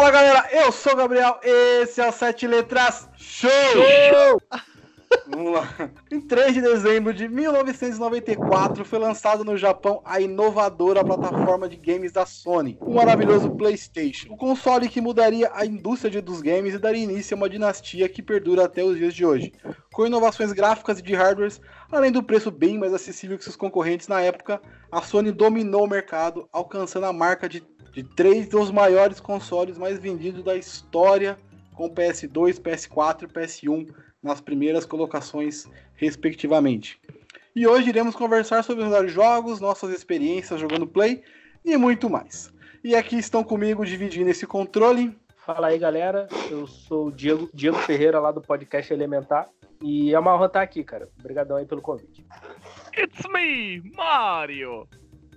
Fala galera, eu sou o Gabriel, esse é o Sete Letras Show! Show! Vamos lá. Em 3 de dezembro de 1994 foi lançado no Japão a inovadora plataforma de games da Sony, o maravilhoso PlayStation. O console que mudaria a indústria dos games e daria início a uma dinastia que perdura até os dias de hoje. Com inovações gráficas e de hardwares, além do preço bem mais acessível que seus concorrentes na época, a Sony dominou o mercado, alcançando a marca de, de três dos maiores consoles mais vendidos da história, com PS2, PS4 e PS1 nas primeiras colocações, respectivamente. E hoje iremos conversar sobre os melhores jogos, nossas experiências jogando Play e muito mais. E aqui estão comigo dividindo esse controle. Fala aí, galera. Eu sou o Diego, Diego Ferreira, lá do podcast Elementar. E é uma honra estar aqui, cara. Obrigadão aí pelo convite. It's me, Mario!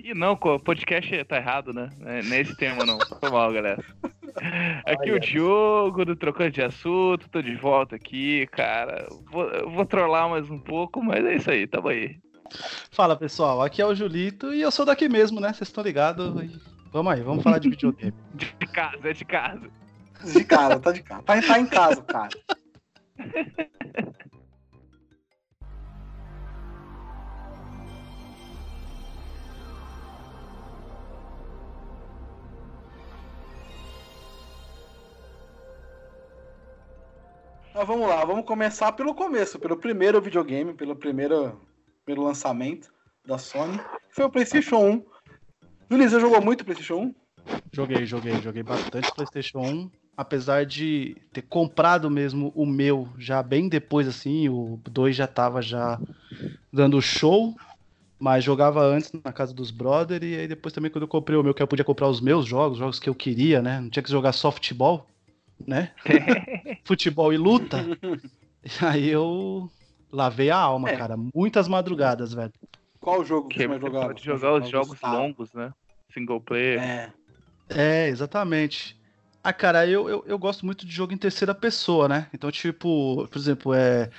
E não, o podcast tá errado, né? É, nesse tema não. Foi mal, galera. Aqui o Diogo, do Trocando de Assunto, tô de volta aqui, cara. Vou, vou trollar mais um pouco, mas é isso aí, tamo aí. Fala pessoal, aqui é o Julito e eu sou daqui mesmo, né? Vocês estão ligados? Vamos aí, vamos falar de videogame. De casa, é de casa. De casa, tá de casa. Tá, tá em casa, cara. Mas vamos lá, vamos começar pelo começo, pelo primeiro videogame, pelo primeiro pelo lançamento da Sony, que foi o PlayStation 1. Juliz, você jogou muito PlayStation 1? Joguei, joguei, joguei bastante PlayStation 1. Apesar de ter comprado mesmo o meu já bem depois, assim, o 2 já tava já dando show, mas jogava antes na casa dos brother e aí depois também quando eu comprei o meu, que eu podia comprar os meus jogos, jogos que eu queria, né? Não tinha que jogar softball, né? Futebol e luta. E aí eu lavei a alma, É. cara. Muitas madrugadas, velho. Qual o jogo que, Que você mais jogava? pode jogar os jogos longos, né? Single player. É. É, exatamente. Ah, cara, eu, eu, eu gosto muito de jogo em terceira pessoa, né? Então, tipo, por exemplo, é.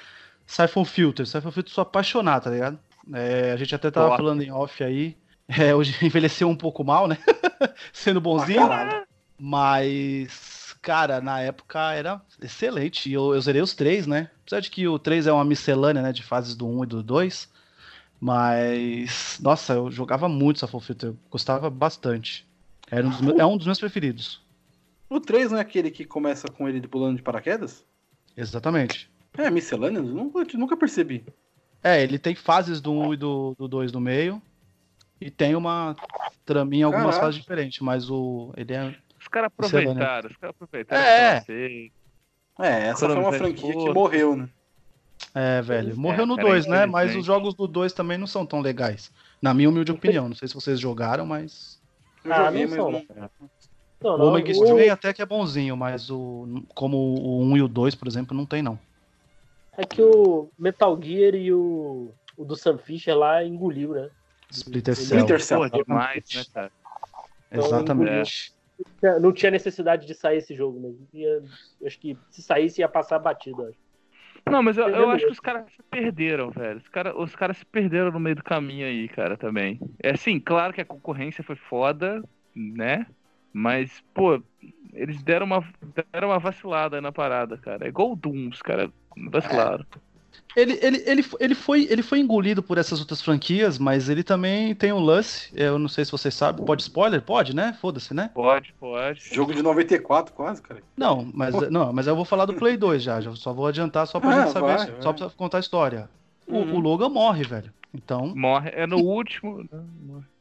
Siphon Filter. Siphon Filter, sou apaixonado, tá ligado? É, a gente até tava Boa. falando em off aí. É, hoje envelheceu um pouco mal, né? Sendo Ah, bonzinho. caralho. Mas, cara, na época era excelente. Eu, eu zerei os três, né? Apesar de que o 3 é uma miscelânea, né? De fases do 1 e do 2. Mas, nossa, eu jogava muito Siphon Filter. Eu gostava bastante. Era um dos meus- é um dos meus preferidos. O 3 não é aquele que começa com ele pulando de paraquedas? Exatamente. É, miscelânea? Nunca, nunca percebi. É, ele tem fases do 1 e do, do 2 no meio. E tem uma traminha em algumas Caraca. fases diferentes, mas o. Ele é. Os caras Miscelânea. aproveitaram, os caras aproveitaram. É. É, essa foi uma franquia que morreu, né? É, velho. Morreu no cara, 2, né? Mas os jogos do 2 também não são tão legais. Na minha humilde opinião. Não sei se vocês jogaram, mas. Eu Ah, joguei, não mas não- Não, O Omega o- Strain até que é bonzinho, mas o. Como o 1 e o 2, por exemplo, não tem, não. É que o Metal Gear e o, o do Sam Fisher lá engoliu, né? Splinter Cell. Splinter Cell. Pô, demais, né, cara? Exatamente. Não tinha necessidade de sair esse jogo mesmo. Ia- acho que se saísse ia passar batido. Acho. Não, mas eu, eu acho que os caras se perderam, velho. Os caras os caras se perderam no meio do caminho aí, cara, também. É assim, claro que a concorrência foi foda, né? Mas, pô, eles deram uma, deram uma vacilada na parada, cara. É igual o Doom, os caras vacilaram. Ele, ele, ele, ele, foi, ele foi engolido por essas outras franquias, mas ele também tem um lance. Eu não sei se vocês sabem. Pode spoiler? Pode, né? Foda-se, né? Pode, pode. Jogo de 94, quase, cara. Não, mas, não, mas eu vou falar do Play 2 já. já só vou adiantar só pra Ah, gente saber. vai, só vai. pra contar a história. O, Uhum. o Logan morre, velho. Então. Morre. É no último. né?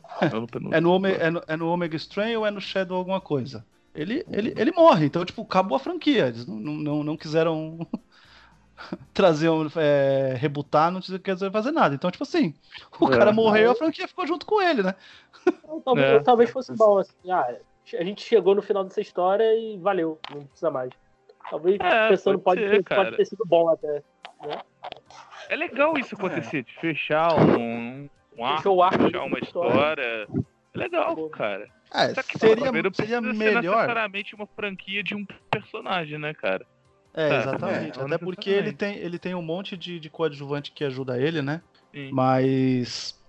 É no. É no, Ome- é, no, é no Omega Strain ou é no Shadow alguma coisa? Ele, ele, ele morre, então, tipo, acabou a franquia. Eles não, não, não quiseram trazer, um, é, rebutar, não quiseram fazer nada. Então, tipo assim, o É. cara morreu a franquia ficou junto com ele, né? Então, talvez, É. talvez fosse bom, assim. Ah, a gente chegou no final dessa história e valeu, não precisa mais. Talvez É, pensando pode pode, ser, ter, pode ter sido bom até. É legal isso acontecer, de fechar um, um arco, arco fechar uma história. história. É legal, cara. É, Só que seria, não seria melhor. necessariamente uma franquia de um personagem, né, cara? É, Tá, exatamente. é, Até porque ele tem, ele tem um monte de, de coadjuvante que ajuda ele, né? Sim. Mas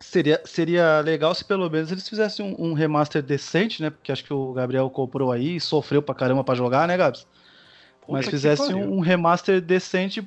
Seria, seria legal se pelo menos eles fizessem um, um remaster decente, né? Porque acho que o Gabriel comprou aí e sofreu pra caramba pra jogar, né, Gabs? Mas Puta que fizesse um, um remaster decente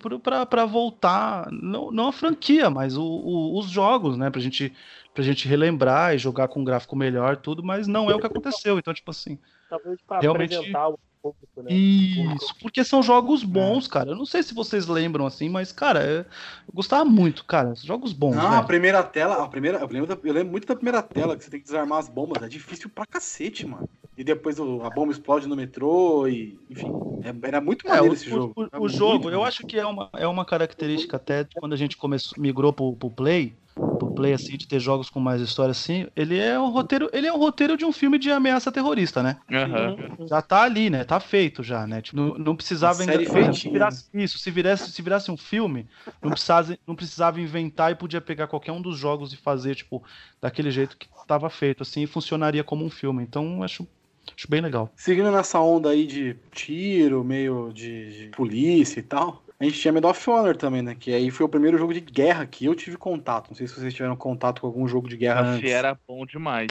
pra voltar, não, não a franquia, mas o- o- os jogos, né? Pra gente, pra gente relembrar e jogar com um gráfico melhor, tudo, mas não é o que aconteceu. Então, tipo assim, Talvez pra Realmente- apresentar o público, né? isso, porque são jogos bons, cara. Eu não sei se vocês lembram assim, mas, cara, é- eu gostava muito, cara. Jogos bons, Não, a primeira tela, a primeira, eu lembro, da- eu lembro muito da primeira tela, que você tem que desarmar as bombas, é difícil pra cacete, mano. E depois o- a bomba explode no metrô e, enfim, é- era muito É, maneiro o, esse jogo. o- o jogo, eu acho que é uma, é uma característica até de quando a gente começou, migrou pro, pro Play, pro Play, assim, de ter jogos com mais história, assim, ele é o roteiro, ele é o roteiro de um filme de ameaça terrorista, né? Uhum. Já tá ali, né? Tá feito já, né? Tipo, não, não precisava feitinha, se virasse, Isso, se virasse, se virasse um filme, não precisava, não precisava inventar e podia pegar qualquer um dos jogos e fazer, tipo, daquele jeito que tava feito, assim, e funcionaria como um filme. Então, acho, acho bem legal. Seguindo nessa onda aí de tiro, meio de, de polícia e tal, a gente tinha Medal of Honor também, né? Que aí foi o primeiro jogo de guerra que eu tive contato. Não sei se vocês tiveram contato com algum jogo de guerra Esse antes. era bom demais.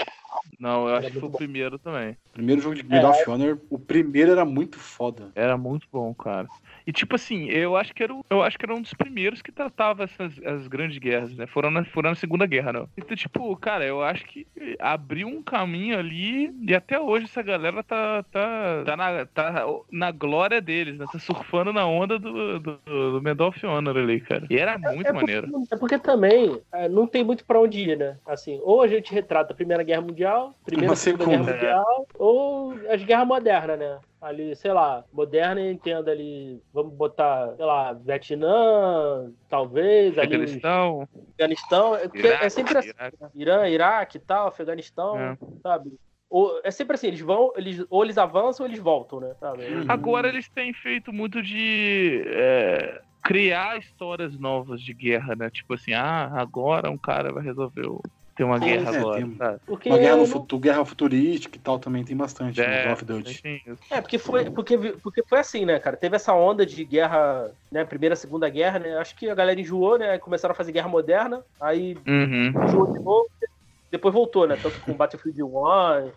Não, eu Era acho que foi o bom. primeiro também. Primeiro jogo de Medal of Honor, o primeiro era muito foda. Era muito bom, cara. E tipo assim, eu acho que era, o- eu acho que era um dos primeiros que tratava essas as grandes guerras, né? Foram na, foram na Segunda Guerra, não. Então, tipo, cara, eu acho que abriu um caminho ali e até hoje essa galera tá, tá, tá, na, tá na glória deles, né? Tá surfando na onda do, do, do Medal of Honor ali, cara. E era muito é maneiro. Porque, é porque também é, não tem muito pra onde ir, né? Assim, ou a gente retrata a Primeira Guerra Mundial, Primeira Uma e Segunda. Guerra Mundial, ou as guerras modernas, né? Ali, sei lá, moderna eu entendo ali, vamos botar, sei lá, Vietnã, talvez, ali Afeganistão, Afeganistão, é, porque Iraque, é sempre assim, Iraque. Irã, Iraque e tal, Afeganistão, É. sabe? Ou, é sempre assim, eles vão, eles, ou eles avançam ou eles voltam, né? Sabe? Uhum. Agora eles têm feito muito de é, criar histórias novas de guerra, né? Tipo assim, ah, agora um cara vai resolver o- ter uma Sim, guerra é, agora, tem-? Porque Uma guerra no não- futuro, guerra futurística e tal também tem bastante no Call of Duty. É, porque foi, porque, porque foi assim, né, cara? Teve essa onda de guerra, né? Primeira, segunda guerra, né? Acho que a galera enjoou, né? Começaram a fazer guerra moderna, aí Uhum. enjoou de novo, depois voltou, né? Tanto com Battlefield 1,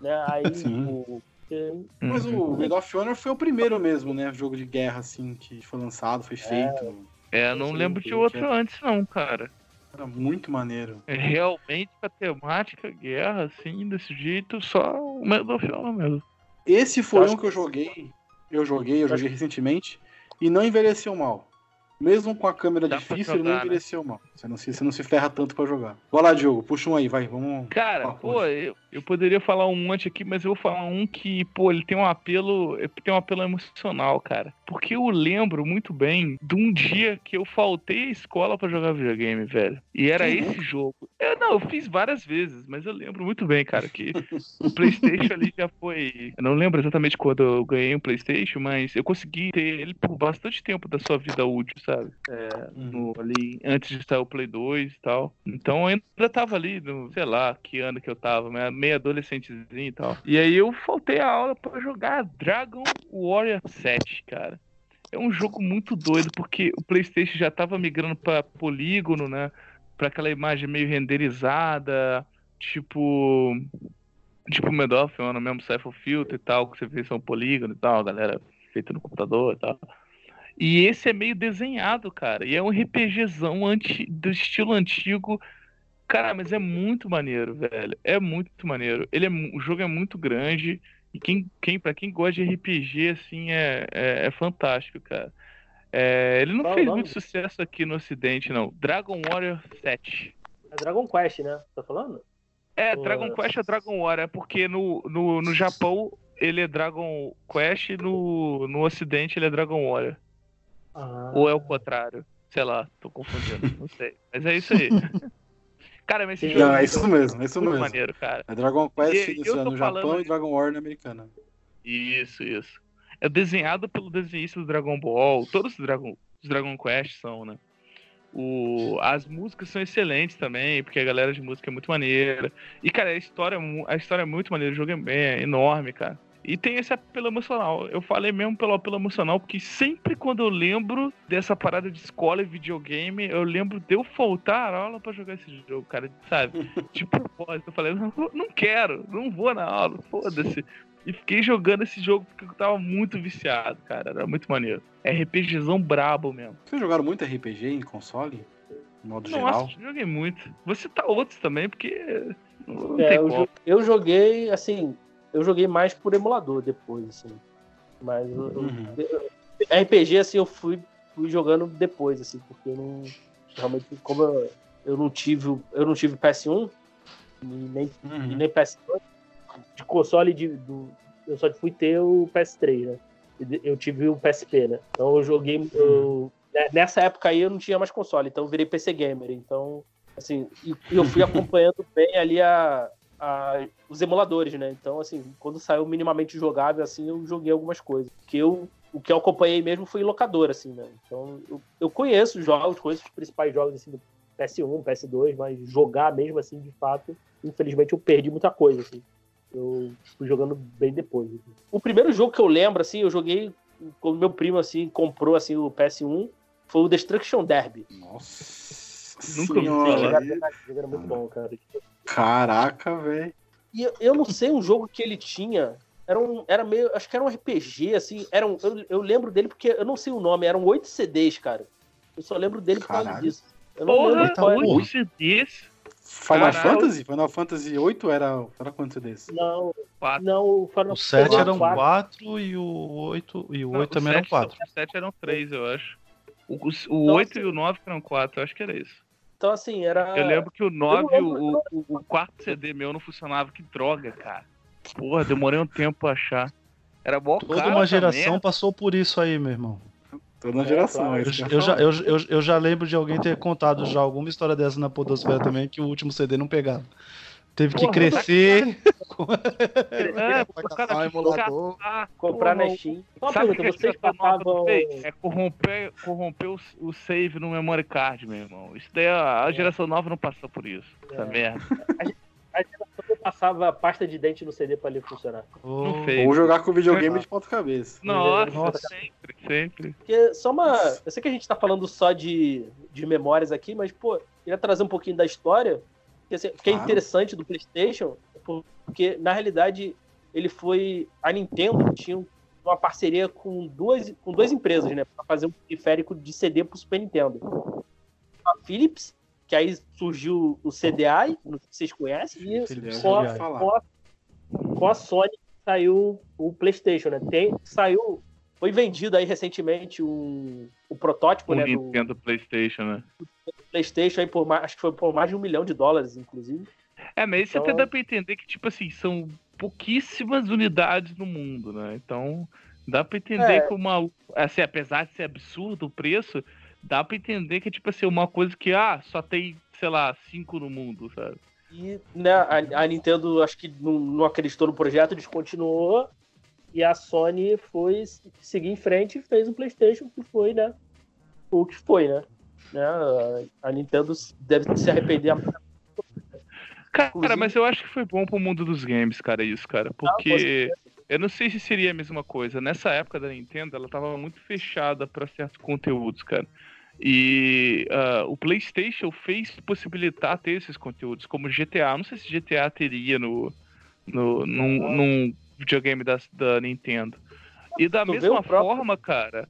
né? Aí Sim. o. Mas uhum. o Medal of Honor foi o primeiro mesmo, né? Jogo de guerra, assim, que foi lançado, foi feito. É, não Sim, lembro de outro antes, não, cara. Era muito maneiro. É realmente a temática guerra, assim, desse jeito, só o Honor mesmo. Esse foi um que eu joguei. Eu joguei, eu joguei recentemente. E não envelheceu mal. Mesmo com a câmera Dá difícil, ele não né? envelheceu mal. Você não, se, você não se ferra tanto pra jogar. Vai lá, Diogo, puxa um aí, vai, vamos. Cara, pô, eu, eu poderia falar um monte aqui, mas eu vou falar um que, pô, ele tem um apelo, tem um apelo emocional, cara. Porque eu lembro muito bem de um dia que eu faltei à escola pra jogar videogame, velho. E era Uhum. esse jogo. Eu, não, eu fiz várias vezes, mas eu lembro muito bem, cara, que o PlayStation ali já foi. Eu não lembro exatamente quando eu ganhei um PlayStation, mas eu consegui ter ele por bastante tempo da sua vida útil, sabe? É, no- ali antes de sair o Play 2 e tal. Então eu ainda tava ali, no, sei lá, que ano que eu tava, né, meio adolescentezinho e tal. E aí eu faltei a aula pra jogar Dragon Warrior 7, cara. É um jogo muito doido, porque o PlayStation já tava migrando pra polígono, né? Pra aquela imagem meio renderizada, tipo. Tipo Medal of Honor mesmo, Cypher Filter e tal, que você vê são polígono e tal, galera feita no computador e tal. E esse é meio desenhado, cara. E é um RPGzão anti, do estilo antigo. Cara, mas é muito maneiro, velho. É muito maneiro. Ele é, o jogo é muito grande. E quem, quem, pra quem gosta de RPG, assim, é, é, é fantástico, cara. É, ele não Qual o fez muito sucesso aqui no ocidente, não. Dragon Warrior 7. É Dragon Quest, né? Tá falando? É, Pô. Dragon Quest é Dragon Warrior, é porque no, no, no Japão ele é Dragon Quest e no, no ocidente ele é Dragon Warrior. Ah. Ou é o contrário? Sei lá, tô confundindo, não sei. Mas é isso aí. Cara, mas esse jogo Não, é muito- isso mesmo, é isso mesmo. maneiro, cara. É Dragon Quest E- isso é no Japão e Dragon War na americana. Isso, isso. É desenhado pelo desenhista do Dragon Ball. Todos os Dragon, os Dragon Quest são, né? O, as músicas são excelentes também, porque a galera de música é muito maneira. E, cara, a história, é a história é muito maneira. O jogo é, é enorme, cara. E tem esse apelo emocional. Eu falei mesmo pelo apelo emocional, porque sempre quando eu lembro dessa parada de escola e videogame, eu lembro de eu faltar a aula pra jogar esse jogo, cara, sabe? De propósito. Eu falei, não, não quero, não vou na aula, foda-se. E fiquei jogando esse jogo porque eu tava muito viciado, cara. Era muito maneiro. RPGzão brabo mesmo. Vocês jogaram muito RPG em console? No modo Nossa, geral? joguei muito. Vou citar outros também, porque. Não É, tem eu, como. jo- eu joguei, assim, eu joguei mais por emulador depois, assim. Mas eu- Uhum. eu- RPG, assim, eu fui, fui jogando depois, assim, porque eu não. Realmente, como eu, eu não tive. Eu não tive PS1 e nem, e Uhum. nem PS2. De console de, do. Eu só fui ter o PS3, né? E Eu tive o PSP, né? Então eu joguei. eu- né, nessa época aí eu não tinha mais console, então eu virei PC Gamer. Então, assim, e e eu fui acompanhando bem ali a, a- os emuladores, né? Então, assim, quando saiu minimamente jogável, assim, eu joguei algumas coisas. Que eu, o que eu acompanhei mesmo foi em locador, assim, né? Então, eu, eu conheço os jogos, conheço os principais jogos, assim, do PS1, PS2, mas jogar mesmo, assim, de fato, infelizmente eu perdi muita coisa, assim. Eu fui jogando bem depois. assim. O primeiro jogo que eu lembro, assim, eu joguei quando meu primo, assim, comprou, assim, o PS1, foi o Destruction Derby. Nossa Nunca jogo era muito bom, cara. Caraca, velho. E eu, eu não sei um jogo que ele tinha. Era um. Era meio. Acho que era um RPG, assim. Era um, eu, eu lembro dele porque eu não sei o nome, eram oito CDs, cara. Eu só lembro dele por causa disso. Eu não Porra, lembro qual oito CDs. Final Caralho. Fantasy? Final Fantasy VIII era, era quantos desse? Não, Quatro. não, o Final O 7 Fantasy eram quatro. 4 e o 8, e o 8 Não, também o eram sete- 4. Os 7 eram 3, eu acho. O, o Nossa. 8 e o 9 eram 4, eu acho que era isso. Então, assim, era. Eu lembro que o 9, lembro, o, o, o quarto CD meu não funcionava. Que droga, cara. Porra, demorei um tempo pra achar. Era mó Toda uma geração passou por isso aí, meu irmão. Toda uma É, geração. claro. é Eu, eu já, eu, eu, eu já lembro de alguém ter contado já alguma história dessa na Podosfera também, que o último CD não pegava. Teve que Porra, crescer. É, cara um emulador. Comprar na Steam. Só Sabe o pergunta, que a vocês geração passavam. fez? É corromper, corromper o, o save no memory card, meu irmão. Isso daí, a, a geração nova não passou por isso. Essa É. merda. A geração que passava pasta de dente no CD pra ele funcionar. Não Ô, fez. Ou jogar com videogame de ponta cabeça. Nossa, Nossa. sempre, sempre. Porque só uma. Eu sei que a gente tá falando só de, de memórias aqui, mas, pô, queria trazer um pouquinho da história. Que, assim, que é Claro. interessante do PlayStation, porque na realidade ele foi. A Nintendo tinha uma parceria com duas, com duas empresas, né? Pra fazer um periférico de CD pro Super Nintendo. A Philips, que aí surgiu o CDI, não sei se vocês conhecem, e com a, com a- com a Sony saiu o PlayStation, né? Tem, saiu. Foi vendido aí recentemente um, o protótipo né, do Nintendo PlayStation, né? PlayStation aí por mais, acho que foi por mais de um milhão de dólares, inclusive. É, mas isso Então- até dá pra entender que, tipo assim, são pouquíssimas unidades no mundo, né? Então, dá pra entender É. que uma. Assim, apesar de ser absurdo o preço, dá pra entender que, tipo assim, uma coisa que, ah, só tem, sei lá, cinco no mundo, sabe? E né, a, a Nintendo acho que não, não acreditou no projeto, descontinuou. E a Sony foi seguir em frente e fez o PlayStation, que foi, né? O que foi, né? né a, Nintendo deve se arrepender. Cara, Inclusive- mas eu acho que foi bom pro mundo dos games, cara, isso, cara. Porque eu não sei se seria a mesma coisa. Nessa época da Nintendo, ela tava muito fechada pra certos conteúdos, cara. E ah, o PlayStation fez possibilitar ter esses conteúdos, como GTA. Não sei se GTA teria no, no, num, num videogame da, da Nintendo. E da Tu mesma forma, cara,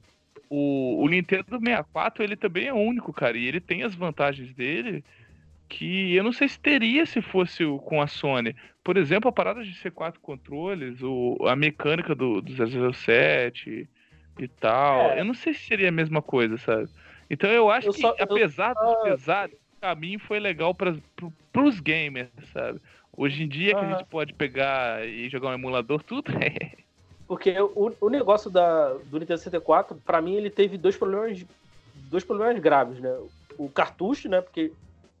o, o Nintendo 64 ele também é único, cara. E ele tem as vantagens dele que eu não sei se teria se fosse com a Sony. Por exemplo, a parada de ser quatro controles, o, a mecânica do, do 007 e tal. É. Eu não sei se seria a mesma coisa, sabe? Então eu acho Eu que, só- eu apesar dos pesares, o caminho foi legal para pros gamers, sabe? Hoje em dia que a gente pode pegar e jogar um emulador, tudo é. Porque o, o negócio da, do Nintendo 64, pra mim, ele teve dois problemas, dois problemas graves, né? O cartucho, né? Porque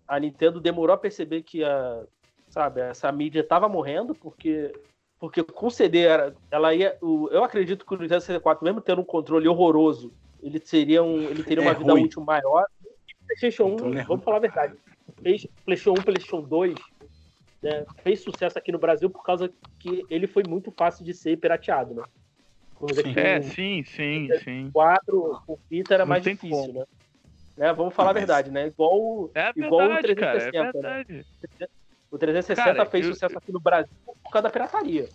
a Nintendo demorou a perceber que a, sabe, essa mídia tava morrendo, porque porque com CD era, ela ia, o- eu acredito que o Nintendo 64, mesmo tendo um controle horroroso, ele seria um, ele teria uma É vida ruim. útil maior. E PlayStation 1, Controle é vamos falar a verdade. Play- PlayStation 1, PlayStation 2, né, fez sucesso aqui no Brasil por causa que ele foi muito fácil de ser pirateado, né? Coisa É, sim, sim, sim. 4, o Vita era Não mais difícil, como. né? Né, Vamos falar a Mas- verdade, né? Igual, o- É Igual o verdade, cara, é 360, né? verdade. o 360 Cara, fez eu- sucesso aqui no Brasil por causa da pirataria.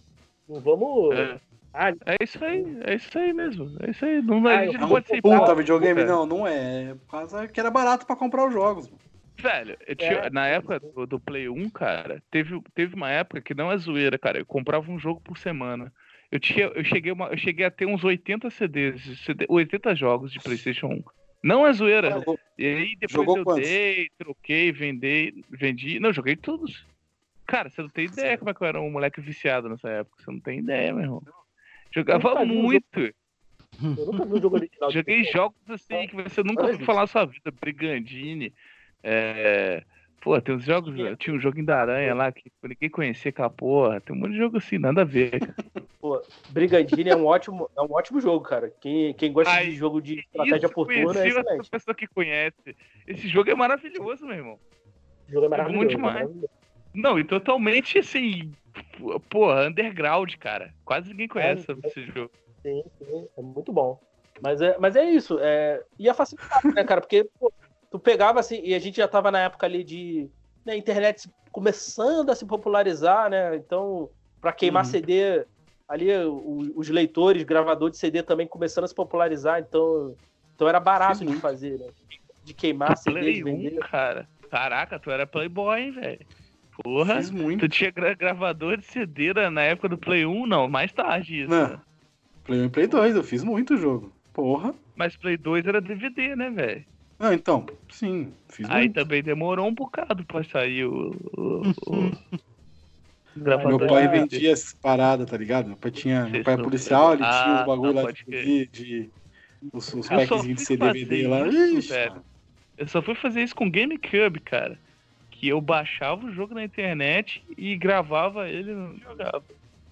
Não vamos. É. Ah, É isso aí, é isso aí mesmo. É isso aí. Não, Ah, a gente não pode ser puta videogame? Não, não é. É por causa que era barato pra comprar os jogos. mano. Velho, eu tinha- É. na época do, do Play 1, cara, teve, teve uma época que não é zoeira, cara. Eu comprava um jogo por semana. Eu, tinha, eu, cheguei, uma- eu cheguei a ter uns 80 CDs, CD 80 jogos de PlayStation 1. Não é zoeira. Jogou- E aí depois Jogou eu quantos? dei, troquei, vendei, vendi. Não, joguei todos. Cara, você não tem ideia como é que eu era um moleque viciado nessa época. Você não tem ideia, meu irmão. Jogava um jogo- muito. eu nunca vi um jogo original. Joguei jogos assim que você nunca ouviu falar na sua vida. Brigandine. É... Pô, tem uns jogos. Tinha um joguinho da aranha lá que ninguém conhecia aquela porra. Tem um monte de jogo assim, nada a ver. Pô, Brigandine é um ótimo, é um ótimo jogo, cara. Quem, quem gosta Ai, de jogo de estratégia Isso, por turno é excelente. pessoa que conhece. Esse jogo é maravilhoso, meu irmão. O jogo é É maravilhoso. muito demais. maravilhoso. Não, e totalmente assim. Porra, underground, cara. Quase ninguém conhece É, esse jogo. Sim, sim, é muito bom. Mas é, mas é isso. É... E a facilidade, né, cara? Porque pô, tu pegava assim, e a gente já tava na época ali de né, internet começando a se popularizar, né? Então, pra queimar Uhum. CD, ali o- os leitores, gravador de CD também começando a se popularizar, então, então era barato Fiz de fazer, né? De queimar CD, de Play 1, vender. cara. Caraca, tu era Playboy, hein, velho. Porra. Fiz muito. Tu tinha gra- gravador de CD na- época do Play 1? Não, mais tarde isso. Não. Play 1 e Play 2, eu fiz muito jogo. Porra. Mas Play 2 era DVD, né, velho? Não, então, sim, fiz Aí muito. também demorou um bocado pra sair o. o, o... Meu pai vendia essas paradas, tá ligado? Meu pai tinha. Meu pai é policial, ele tinha Ah, os bagulho não, lá de, de os, os packzinhos de CD-DVD lá. isso, Ixi. Eu só fui fazer isso com GameCube, cara. Que eu baixava o jogo na internet e gravava ele e não jogava.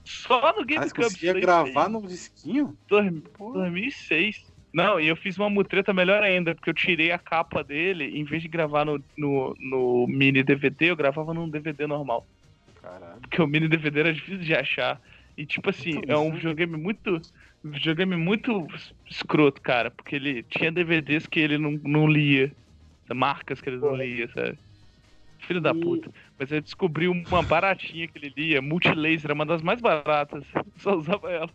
Só no Ah, você GameCube. conseguia gravar no disquinho? em 2006. Não, e eu fiz uma mutreta melhor ainda, porque eu tirei a capa dele, em vez de gravar no, no, no mini DVD, eu gravava num DVD normal. Caralho. Porque o mini DVD era difícil de achar. E tipo assim, é um videogame muito. videogame muito escroto, cara. Porque ele tinha DVDs que ele não, não lia. Marcas que ele não lia, sabe? Filho da E- puta. Mas eu descobri uma baratinha que ele lia, Multilaser, era uma das mais baratas. Só usava ela.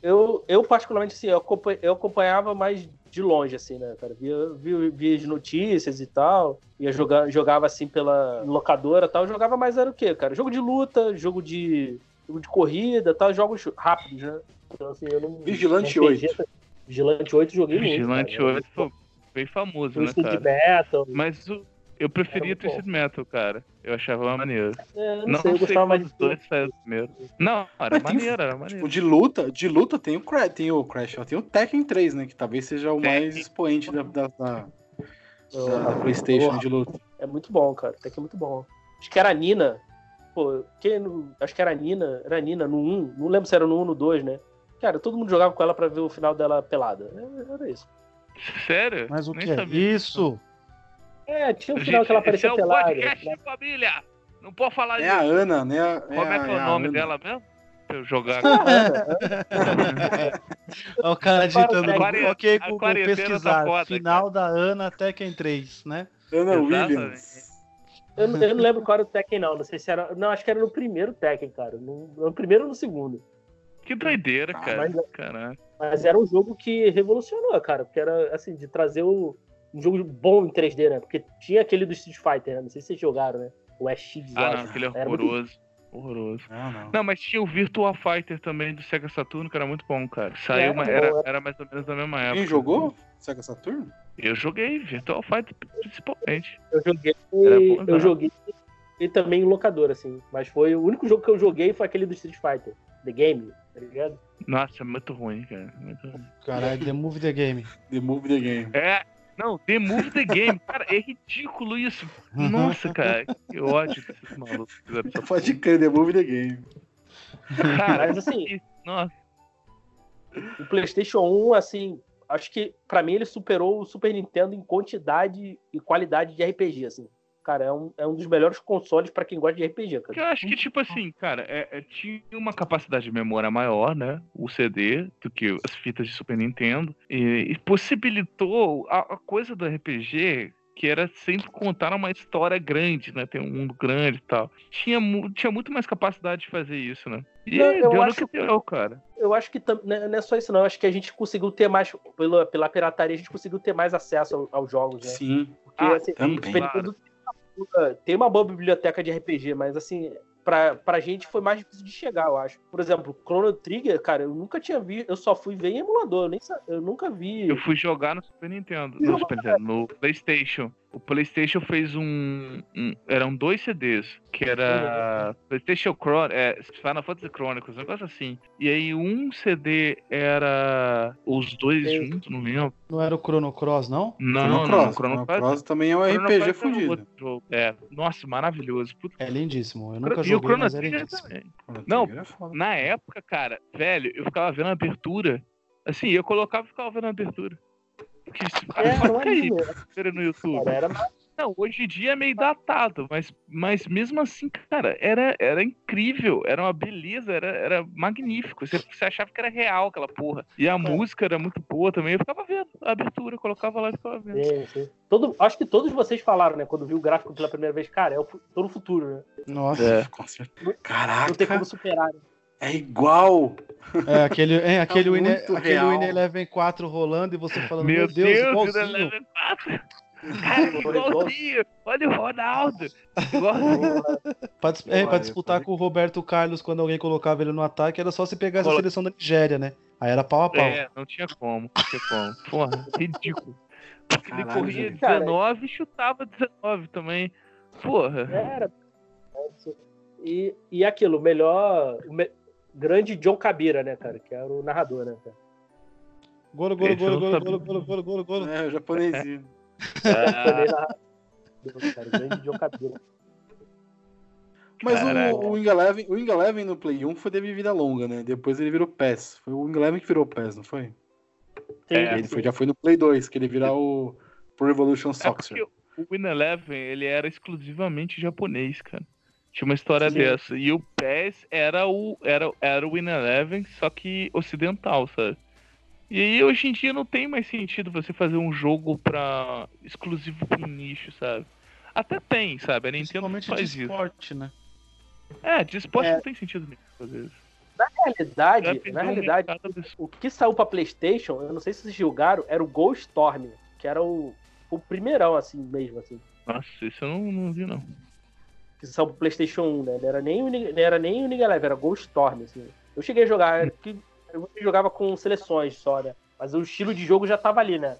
Eu, eu particularmente, assim, eu acompanha- eu acompanhava mais de longe, assim, né, cara? Via, via, via as notícias e tal. Ia jogar, jogava, assim, pela locadora e tal. Eu jogava mais era o quê, cara? Jogo de luta, jogo de, jogo de corrida tal, jogos rápidos, né? Então, assim, eu não... Vigilante RPG, 8. Vigilante 8 joguei muito, Vigilante cara. 8 foi bem famoso, né, Twisted cara? Metal. Mas o- eu preferia Twisted Metal, cara. Eu achava maneiro. É, não, Não, sei, eu sei gostava mais dos dois saiu primeiro. Não, era Mas tem- maneiro, era maneiro. Tipo, de luta, de luta tem o Crash, tem o Crash, tem o Tekken 3, né? Que talvez seja o Tekken. mais expoente da, da, da- da Playstation de luta. É muito bom, cara. Que é muito bom. Acho que era a Nina. Pô, quem no- acho que era a Nina. Era a Nina no 1. Não lembro se era no 1 ou no 2, né? Cara, todo mundo jogava com ela pra ver o final dela pelada. É, Era isso. Sério? Mas o Nem que é sabia. isso? É, tinha um final Gente, que ela esse aparecia é um pelada. podcast de família. Não pode falar É a disso. Ana, né? a- Como é, a- que é o a nome dela mesmo? Pra eu jogar. Olha o cara digitando. Ok, Google, quarentena tá pesquisar. foda, Final da Ana Tekken 3, né? Ana Exatamente. Williams. Eu, não- eu não lembro qual era o Tekken, não. Não sei se era. Não, acho que era no primeiro Tekken, cara. No, no primeiro ou no segundo. Que doideira, Ah, cara. mas-. Mas era um jogo que revolucionou, cara. Porque era, assim, de trazer o, um jogo bom em 3D, né? Porque tinha aquele do Street Fighter, né? Não sei se vocês jogaram, né? O SX, Ah, não, aquele é horroroso. Horroroso. Não, não. Não, mas tinha o Virtua Fighter também do Sega Saturno, que era muito bom, cara. Saiu Era uma, bom, era, era. era mais ou menos da mesma época. Quem jogou? Sega Saturn? Eu joguei Virtual Fighter principalmente. Eu joguei. Bom, eu né? joguei e também em locador, assim. Mas foi o único jogo que eu joguei foi aquele do Street Fighter. The Game, tá ligado? Nossa, é muito ruim, cara. Muito ruim. Caralho, The Move the Game. The Move the Game. É. Não, The Move the Game. Cara, é ridículo isso. Nossa, cara. Que ódio desses malucos que fizeram essa Pode crer, The Move the Game. Cara, Mas assim, nossa. o PlayStation 1, assim, acho que pra mim ele superou o Super Nintendo em quantidade e qualidade de RPG, assim. Cara, é um, é um dos melhores consoles pra quem gosta de RPG, cara. eu acho que, tipo assim, cara, é- é- tinha uma capacidade de memória maior, né? O CD, do que as fitas de Super Nintendo. E, e possibilitou a, a coisa do RPG, que era sempre contar uma história grande, né? Tem um mundo grande e tal. Tinha, mu- tinha muito mais capacidade de fazer isso, né? E Não, eu deu no acho- que deu, cara. Eu acho que né, não é só isso, não. Eu acho que a gente conseguiu ter mais, pela, pela pirataria, a gente conseguiu ter mais acesso ao- aos jogos, né? Sim. Porque, Ah, assim, também. Super Tem uma boa biblioteca de RPG, mas assim, pra, pra gente foi mais difícil de chegar, eu acho. Por exemplo, Chrono Trigger, cara, eu nunca tinha visto, eu só fui ver em emulador, eu, nem, eu nunca vi. Eu fui jogar no Super Nintendo. No Super Nintendo, no PlayStation. O PlayStation fez um. um- eram dois CDs. Que era. PlayStation Chron é, Final Fantasy Chronicles, um negócio assim. E aí um CD era. Os dois Sim. juntos, não lembro. Não era o Chrono Cross, não? Não, Chrono não, Cross. Chrono Chrono Cross- Cross também é um Chrono RPG Cross outro jogo. É, nossa, maravilhoso. Puta, É lindíssimo. Eu nunca e o joguei, Chrono mas é lindíssimo. também. Não, é. Na época, cara, velho, eu ficava vendo a abertura. Assim, eu colocava e ficava vendo a abertura. Isso É, não é aí, abertura no YouTube. cara, era Não, hoje em dia é meio datado, mas, mas mesmo assim, cara, era, era incrível, era uma beleza, era, era magnífico. Você, você achava que era real aquela porra. E a música era muito boa também. Eu ficava vendo a abertura, colocava lá e ficava vendo. Sim, sim. Todo, acho que todos vocês falaram, né? Quando viu o gráfico pela primeira vez, cara, é o, fu- tô no futuro, né? Nossa. É. Com certeza. Não tem Caraca, como superar. né? É igual. É, aquele, é, aquele, Win, muito aquele. Win Eleven 4 rolando e você falando, Meu meu, Deus, Deus, igualzinho. Level 4. Cara, igualzinho. Olha o Ronaldo. Igualzinho. Pra, é, pra disputar com o Roberto Carlos quando alguém colocava ele no ataque, era só se pegar essa Colo- seleção da Nigéria, né? Aí era pau a pau. É, não tinha como, não tinha como. Porra, ridículo. Porque ele corria gente. 19 e chutava 19 também. Porra. Era. E, e aquilo, o melhor. Grande John Cabira, né, cara? Que era o narrador, né, cara? Golo, golo, golo, golo, golo, golo, golo, golo, golo. É, o japonesinho. Cara, grande John Cabira. Mas Caraca. o, o Wing Eleven, o Wing Eleven no Play 1 foi de vida longa, né? Depois ele virou PES. Foi o Wing Eleven que virou PES, não foi? Sim, É, Ele foi, já foi no Play 2, que ele virar o Pro Evolution É Soccer. porque o Win Eleven, ele era exclusivamente japonês, cara. Tinha uma história Sim. dessa. E o PES era o, era, era o Win Eleven, só que ocidental, sabe? E aí, hoje em dia, não tem mais sentido você fazer um jogo pra exclusivo pra um nicho, sabe? Até tem, sabe? A Nintendo faz de isso. esporte, né? É, de esporte É. não tem sentido nenhum fazer isso. Na realidade, na realidade, o que saiu pra Playstation, eu não sei se vocês jogaram, era o Ghost Storm, que era o, o primeirão, assim, mesmo, assim. Nossa, isso eu não, não vi, não. Que saiu pro Playstation 1, né? Não era nem não era nem Eleven, era Ghost Storm, assim. Eu cheguei a jogar, que eu jogava com seleções só, né? Mas o estilo de jogo já tava ali, né?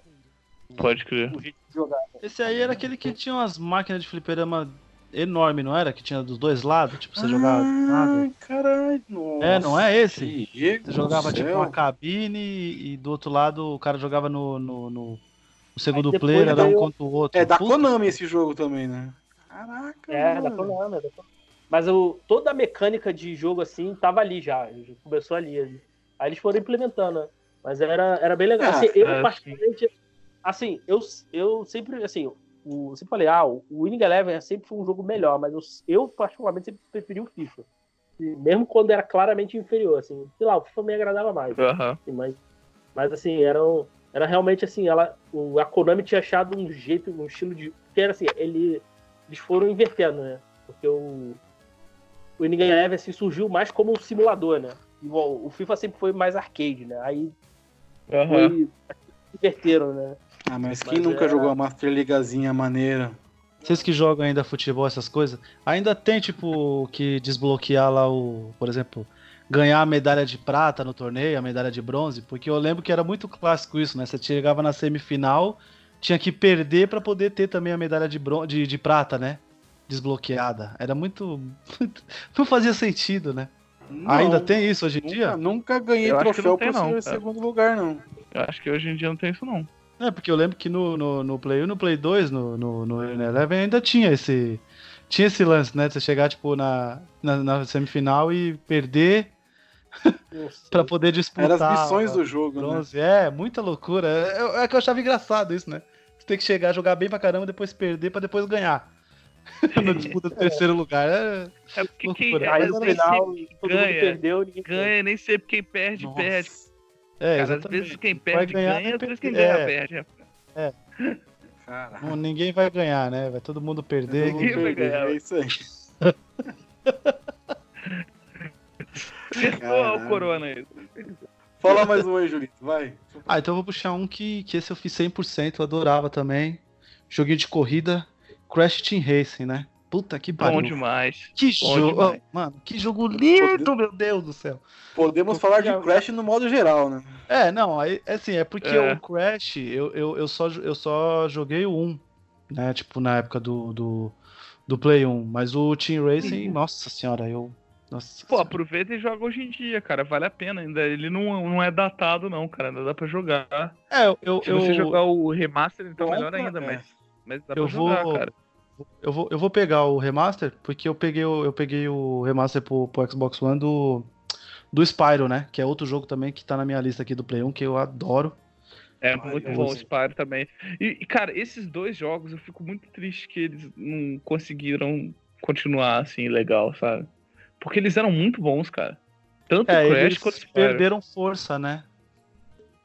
Pode crer. O jeito de jogar. Esse aí era aquele que tinha umas máquinas de fliperama enorme, não era? Que tinha dos dois lados, tipo, você jogava nada. Ai, caralho. Nossa, É, não é esse? Diego Você jogava tipo céu. uma cabine e, do outro lado o cara jogava no, no, no- no segundo player, era um contra o outro. É da Puta, Konami esse jogo também, né? Caraca, É, da mano. Konami, é da Konami. Mas o, toda a mecânica de jogo, assim, tava ali já. já Começou ali. ali. Aí eles foram implementando, né? Mas era, era bem legal. Ah, Assim, eu, é, particularmente, assim, eu, eu sempre, assim, o, eu sempre falei, ah, o Winning Eleven sempre foi um jogo melhor, mas eu, eu particularmente, sempre preferi o FIFA. Mesmo quando era claramente inferior, assim. Sei lá, o FIFA me agradava mais. Aham. assim, mas, mas assim, era, um- era realmente assim, ela, o, a Konami tinha achado um jeito, um estilo de. Porque era assim, ele, eles foram invertendo, né? Porque o, o Winning Eleven assim, surgiu mais como um simulador, né? Igual, o FIFA sempre foi mais arcade, né? Aí Aham. foi, inverteram, né? Ah, mas quem Mas nunca é- jogou a Master Ligazinha maneira? Vocês que jogam ainda futebol, essas coisas, ainda tem, tipo, que desbloquear lá o, por exemplo, ganhar a medalha de prata no torneio, a medalha de bronze, porque eu lembro que era muito clássico isso, né? Você chegava na semifinal, tinha que perder pra poder ter também a medalha de, bron de, de prata, né? Desbloqueada. Era muito, muito- Não fazia sentido, né? Não, Ainda tem isso hoje em Nunca, dia? nunca ganhei Eu troféu por ser não, em cara. segundo lugar, não. Eu acho que hoje em dia não tem isso, não. É, porque eu lembro que no, no, no Play 1 no Play 2, no, no, no Eleven, ainda tinha esse. Tinha esse lance, né? De você chegar, tipo, na, na, na semifinal e perder Pra poder disputar. Era as missões do jogo, né? bronze. É, muita loucura. É, é que eu achava engraçado isso, né? Você tem que chegar, jogar bem pra caramba, depois perder pra depois ganhar. na disputa do terceiro lugar. É... É porque quem Loucura. Aí no final, sempre todo mundo ganha, perdeu, ninguém ganha, nem sempre quem perde, Nossa. perde. É, Cara, às vezes quem Vai perde ganhar, ganha, às vezes quem perder. ganha É. perde. Cara, Não, ninguém vai ganhar, né? Vai todo mundo perder. Ninguém vai ganhar. É isso aí. O Corona aí. Fala mais um aí, Julito, vai. Ah, então eu vou puxar um que, que esse eu fiz 100%, eu adorava também. Joguinho de corrida, Crash Team Racing, né? Puta que Bom pariu. demais. Que Bom jogo, demais. mano, que jogo lindo, meu Deus do céu. Podemos falar de Crash no modo geral, né? É, não, é assim, é porque É. o Crash, eu, eu, eu, só, eu só joguei o 1, né? Tipo, na época do, do, do Play 1. Mas o Team Racing, nossa senhora, eu. Nossa Pô, aproveita e joga hoje em dia, cara. Vale a pena ainda. Ele não, não é datado, não, cara. Ainda dá pra jogar. É, eu, eu, Se você eu, jogar o remaster, então Bom, melhor ainda, é. mas, mas dá Eu pra jogar, vou- cara. eu, vou, eu vou pegar o remaster, porque eu peguei o, eu peguei o remaster pro, pro Xbox One do, do Spyro, né? Que é outro jogo também que tá na minha lista aqui do Play 1, que eu adoro. É Ai, muito eu bom o. Spyro também. E, e, cara, esses dois jogos eu fico muito triste que eles não conseguiram continuar assim, legal, sabe? Porque eles eram muito bons, cara. Tanto É, o Crash eles quanto o Spyro. perderam força, né?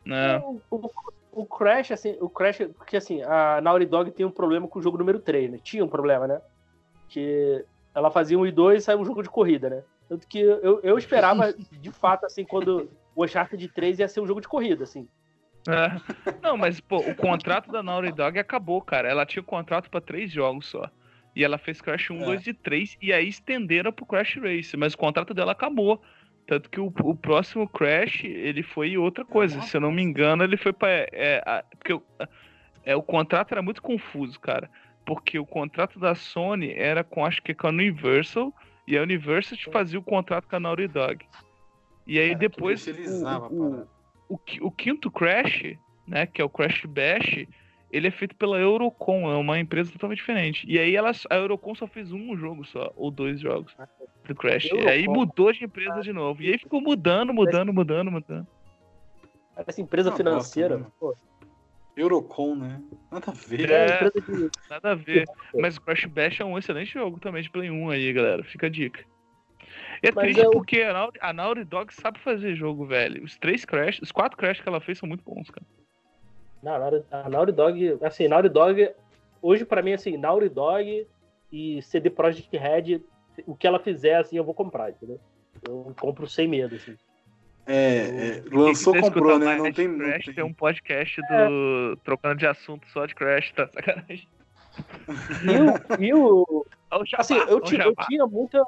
né? O, o- o Crash, assim, o Crash, porque assim, a Naughty Dog tem um problema com o jogo número 3, né? Tinha um problema, né? Que ela fazia um e dois e saiu um jogo de corrida, né? Tanto que eu, eu esperava, de fato, assim, quando o Uncharted 3 ia ser um jogo de corrida, assim. É. Não, mas, pô, o contrato da Naughty Dog acabou, cara. Ela tinha contrato pra três jogos só. E ela fez Crash 1, É. 2 e 3, e aí estenderam pro Crash Race. Mas o contrato dela acabou. Tanto que o, o próximo Crash, ele foi outra coisa. Se eu não me engano, ele foi pra. É, a- porque o- é, o contrato era muito confuso, cara. Porque o contrato da Sony era com, acho que com a Universal, e a Universal fazia o contrato com a Naughty Dog. E aí depois. terceirizava a o- o- o, o quinto Crash, né, que é o Crash Bash, ele é feito pela Eurocom, é uma empresa totalmente diferente. E aí ela, a Eurocom só fez um jogo só, ou dois jogos do Crash. E aí Eurocom. mudou de empresa de novo. E aí ficou mudando, mudando, mudando, mudando. Essa empresa financeira, pô, Eurocom, né? Nada a ver. é, É. empresa de. Nada a ver. Mas o Crash Bash é um excelente jogo também de Play 1 aí, galera. Fica a dica. E é Mas triste eu- porque a Naughty Dog sabe fazer jogo, velho. Os três Crash, os quatro Crash que ela fez são muito bons, cara. Não, a Naughty- a Naughty Dog, assim, Naughty Dog, hoje pra mim, assim, Naughty Dog e CD Projekt Red, o que ela fizer, assim, eu vou comprar, entendeu? Eu compro sem medo, assim. É, é, lançou, comprou, né? Não tem. não Crash, tem- tem um podcast do Trocando de Assunto só de Crash, tá sacanagem. E o, e o Olha o jabá, assim, eu olha o tinha, eu tinha muita.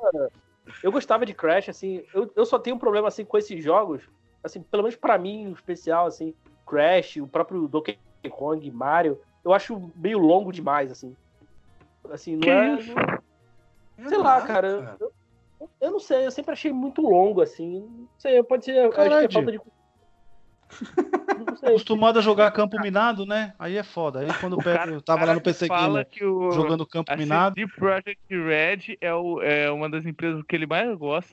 Eu gostava de Crash, assim. Eu, eu só tenho um problema, assim, com esses jogos. Assim, pelo menos pra mim, em especial, assim. Crash, o próprio Donkey Kong, Mario. Eu acho meio longo demais, assim. Assim, não Que é. isso? não- sei lá, cara. Eu, eu não sei, eu sempre achei muito longo, assim. Não sei, pode ser. eu Acho que é falta de. Não sei. Acostumado a jogar campo minado, né? Aí é foda. Aí quando pego, cara- eu tava lá no PC fala que o jogando campo a minado. CD Projekt Red é, o, é uma das empresas que ele mais gosta.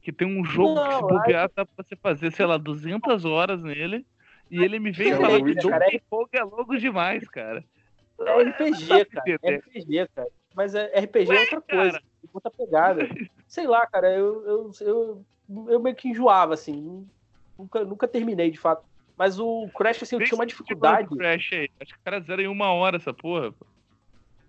Que tem um jogo que se Não, bobear dá pra você fazer, sei lá, 200 horas nele. E ele me veio É, falar que cara, Donkey Kong é logo demais, cara. É RPG, cara. É. RPG, cara. Mas é, RPG é outra coisa. cara. Outra pegada. Sei lá, cara, eu, eu, eu, eu meio que enjoava, assim. Nunca, nunca terminei, de fato. Mas o Crash, assim, eu Vê tinha uma dificuldade. Crash aí. Acho que o cara zera em uma hora essa porra. pô.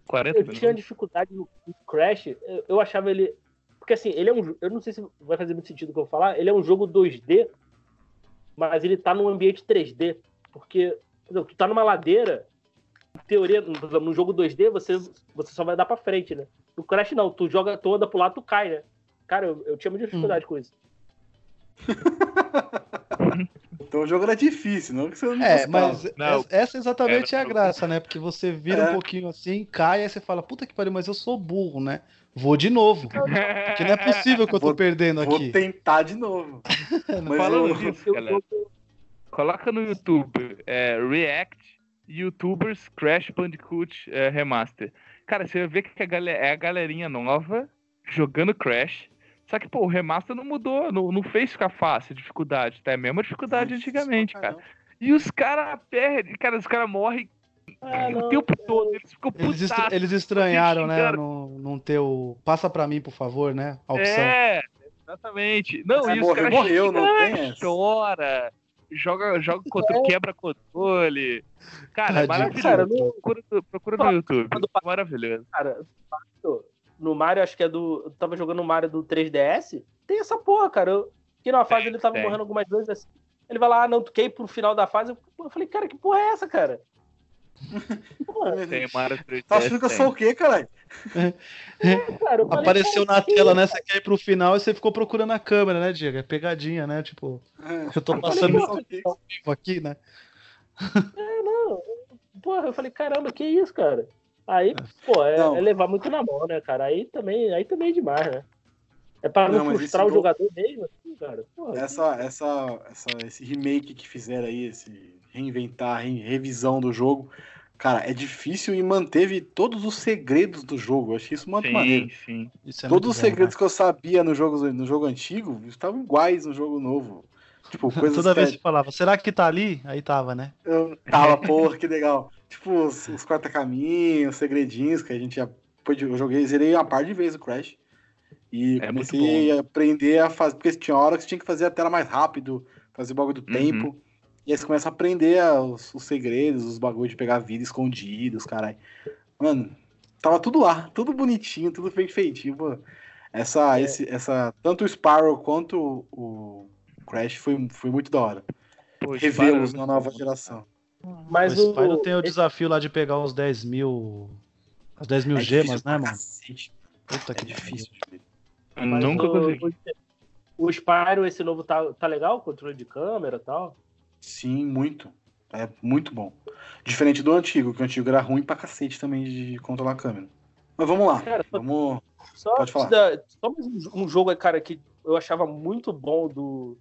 40 Eu minutos. tinha dificuldade no Crash. Eu, eu achava ele. Porque assim, ele é um. Eu não sei se vai fazer muito sentido o que eu falar. Ele é um jogo 2D, mas ele tá num ambiente 3D. Porque, exemplo, tu tá numa ladeira. Em teoria, por exemplo, no jogo 2D, você, você só vai dar pra frente, né? No Crash não, tu joga, tu anda pro lado, tu cai, né? Cara, eu, eu tinha muita dificuldade com isso. Então o jogo era difícil, não que você não É, gostava. mas Não. essa- exatamente é a Era- graça, né? Porque você vira É. um pouquinho assim, cai, aí você fala, puta que pariu, mas eu sou burro, né? Vou de novo. Porque não é possível que eu tô Vou- perdendo Vou aqui. tentar de novo. Mas Falando Eu- galera. Coloca no YouTube é, React YouTubers Crash Bandicoot é, Remaster. Cara, você vai ver que a gal- é a galerinha nova jogando Crash. Só que, pô, o remaster não mudou, não, não fez ficar fácil a dificuldade, tá? É a mesma dificuldade antigamente, cara. E os caras perdem, cara, os caras morrem Ah, O não. tempo todo, eles ficam Eles, estra- putaços. eles estranharam, né? Não, não ter o. Passa pra mim, por favor, né? A opção. É, exatamente. Não, e morrer, caras morreu, não tem essa. chora, joga, joga contra, quebra controle. Cara, é Tadinho. maravilhoso. Cara, no- procura, procura no YouTube. Maravilhoso. Cara, no Mario, acho que é do. Eu tava jogando no Mario do 3DS. Tem essa porra, cara. Eu, que na fase Tem, ele tava tem. morrendo algumas vezes assim. Ele vai lá, ah, não, toquei pro final da fase. Eu falei, cara, que porra é essa, cara? Tem Mario 3DS. Tá achando que eu sou o quê, caralho? cara, eu falei, Apareceu cara, na que tela, né? Você quer ir pro final e você ficou procurando a câmera, né, Diego? É pegadinha, né? Tipo, eu tô Eu passando falei, isso "Pô, vivo aqui, né? É, não. Porra, eu falei, caramba, que isso, cara? Aí, pô, é, é levar muito na mão, né, cara? Aí também, aí também é demais, né? É pra não, Não, frustrar o jogador mesmo, assim, cara. Porra, Essa, essa, essa, esse remake que fizeram aí, esse reinventar, re- revisão do jogo, cara, é difícil e manteve todos os segredos do jogo. Eu achei isso muito maneiro. Sim, sim. Isso é Todos muito os segredos que eu sabia no jogo, no jogo antigo estavam iguais no jogo novo. Tipo, né? coisas Toda vez que falava, será que tá ali? Aí tava, né? eu tava, porra, que legal. Tipo, os, os corta-caminhos, os segredinhos que a gente já. foi de- Eu joguei, zerei uma par de vezes o Crash. E É comecei a aprender a fazer. Porque tinha hora que você tinha que fazer a tela mais rápido, fazer o bagulho do Uhum. tempo. E aí você começa a aprender a- os, os segredos, os bagulhos de pegar vida escondidos, caralho. Mano, tava tudo lá, tudo bonitinho, tudo bem feitinho, pô. Essa, É. esse, essa, tanto o Sparrow quanto o Crash foi, foi muito da hora. Revê-los na nova geração. mas o o. Spyro tem o desafio lá de pegar os 10 mil. As 10 mil É gemas, difícil né, mano? cacete. Puta É que difícil. Eu mas nunca o, consegui. O, o Spyro, esse novo, tá, tá legal? Controle de câmera e tal? Sim, muito. É muito bom. Diferente do antigo, que o antigo era ruim pra cacete também de controlar a câmera. Mas vamos lá. Cara, só- Vamos. Só, Pode falar. da- só mais um, jogo, cara, que eu achava muito bom do.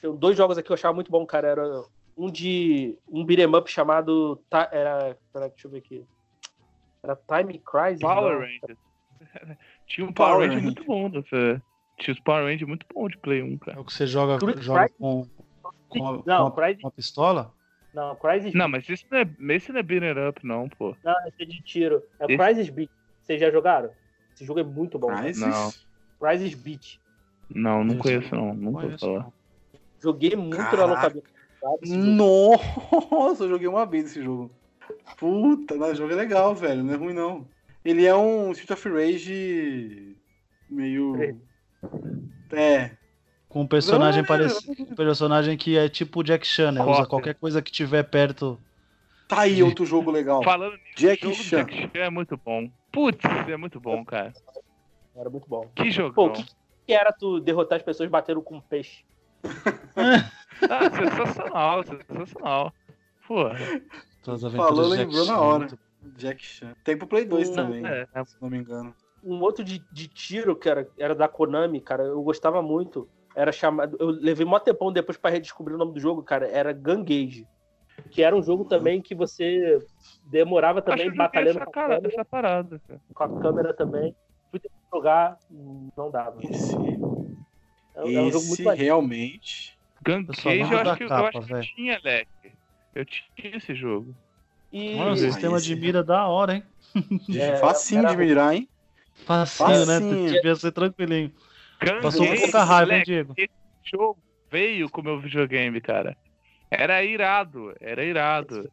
Tem dois jogos aqui que eu achava muito bom, cara. Era um de. um beat'em up chamado. Ta- Era. Peraí, deixa eu ver aqui. Era Time Crisis? Power. Rangers. Tinha um Power Power Ranger muito bom nessa. Tinha os Power Ranger muito bom de Play 1, É cara. o que você joga, joga com, com, a- Não, com, a, Crysis. com a pistola? Não, Crysis Não, mas esse não é, esse não é beating up, não, pô. Não, esse é de tiro. É o Esse- Crysis Beat. Vocês já jogaram? Esse jogo é muito bom. cara. Crysis? Não. Crysis Beat. Não, não conheço, não. Nunca Conheço, falar. não. Joguei muito Caraca. na locadora. Nossa, eu joguei uma vez esse jogo. Puta, mas o jogo é legal, velho. Não é ruim, não. Ele é um Street of Rage meio. É. Com um personagem Não, parecido. Um personagem que é tipo o Jack Chan, né? Usa qualquer coisa que tiver perto. Tá aí outro jogo legal. Falando nisso, Jack jogo Chan. Jack Chan é muito bom. Putz, é muito bom, cara. Era muito bom. Que Pô, jogão. o que, que era tu derrotar as pessoas batendo com peixe? Ah, sensacional, sensacional. Pô, Todas as Falou, lembrou na Chan, hora. muito- Jack Chan. Tem pro Play 2 Não, também, é, é se não me engano. Um outro de, de tiro que era, era da Konami, cara, eu gostava muito. Era chamado. Eu levei mó tempão depois pra redescobrir o nome do jogo, cara. Era Gangage. Que era um jogo também que você demorava acho que também eu joguei batalhando essa, cara, câmera, essa parada, cara. com a câmera também. Fui tentar jogar, não dava. Esse, É, um- é um jogo muito esse realmente. Gun Eu eu da acho que, eu capa, acho que velho. tinha, Leque. Eu tinha esse jogo. E Mano, o sistema de mira da hora, hein? É, facinho era- de mirar, hein? Facinho, né? Facinho. Devia ser tranquilinho. Gun Passou Cage, pouca raiva, hein, Diego? Esse jogo veio com o meu videogame, cara. Era irado, era irado.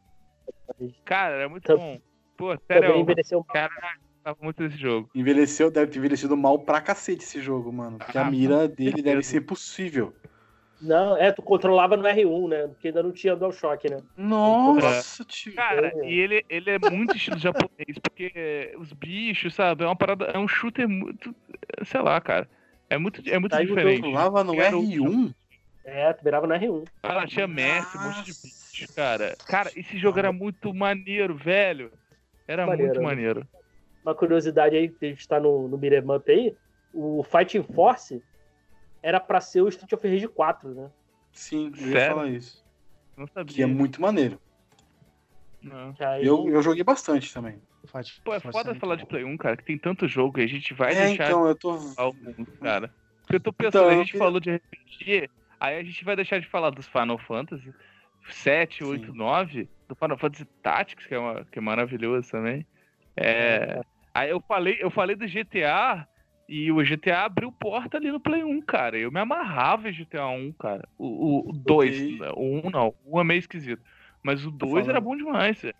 Cara, era muito Tam- bom. Pô, sério, envelheceu cara, tava muito desse jogo. Envelheceu, deve ter envelhecido mal pra cacete esse jogo, mano. Porque a Ah, mira com dele deve ser possível. Não, é, tu controlava no R1, né? Porque ainda não tinha DualShock, né? Nossa, tio. Cara, É. e ele, ele é muito estilo japonês, porque os bichos, sabe, é uma parada, é um shooter muito, sei lá, cara. É muito, é muito diferente. Controlava no Quero- R1? É, tu virava no R1. Cara, tinha mestre, um monte de bicho, cara. Cara, esse jogo era muito maneiro, velho. Era Maneiro, muito né? maneiro. Uma curiosidade aí, que a gente tá no, no Beat'em Up aí, o Fighting Force era pra ser o Street of Rage 4, né? Sim, eu ia falar isso. Não sabia. Que é muito maneiro. Aí- Eu, eu joguei bastante também. Fight- Pô, é foda falar bom. de Play 1, cara, que tem tanto jogo e a gente vai é, deixar então, eu tô. de falar alguns, cara. Porque eu tô pensando, Então, a gente queria- falou de RPG, aí a gente vai deixar de falar dos Final Fantasy, 7, Sim. 8, 9, do Final Fantasy Tactics, que é, uma, que é maravilhoso também. É, aí eu falei, eu falei do GTA e o GTA abriu porta ali no Play 1, cara. Eu me amarrava em GTA 1, cara. O 2, Ok. o 1 não. O 1 é meio esquisito. Mas o 2 era bom demais, velho.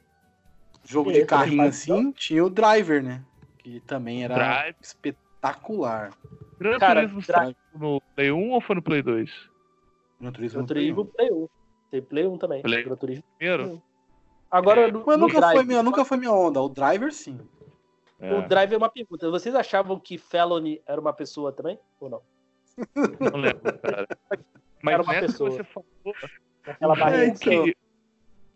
Jogo de carrinho assim, tinha o Driver, né? Que também era Drive. espetacular. Gran Cara, Turismo saiu no Play 1 ou foi no Play 2? Gran Turismo. Gran no Play Turismo Play 1. Tem Play 1 também. Play- Gran Turismo. Primeiro? Agora, no, Mas nunca Drive, foi, minha, nunca foi minha onda. O Driver, sim. É, o Drive é uma pergunta. Vocês achavam que Felony era uma pessoa também? Ou não? não lembro, cara. Mas Era uma pessoa. que você falou, Aquela jogo barriga. que- o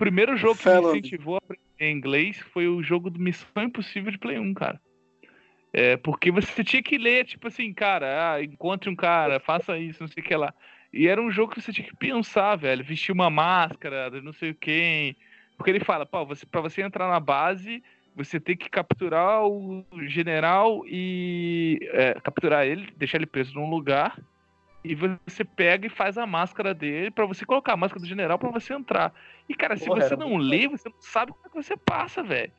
primeiro jogo que me incentivou a aprender inglês foi o jogo do Missão Impossível de Play 1, cara. É, porque você tinha que ler, tipo assim, cara, ah, encontre um cara, faça isso, não sei o que lá. E era um jogo que você tinha que pensar, velho, vestir uma máscara, de não sei quem. Porque ele fala, pô, você, pra você entrar na base, você tem que capturar o general e é, capturar ele, deixar ele preso num lugar. E você pega e faz a máscara dele pra você colocar a máscara do general pra você entrar. E, cara, se Porra, você não lê, você não sabe como é que você passa, velho.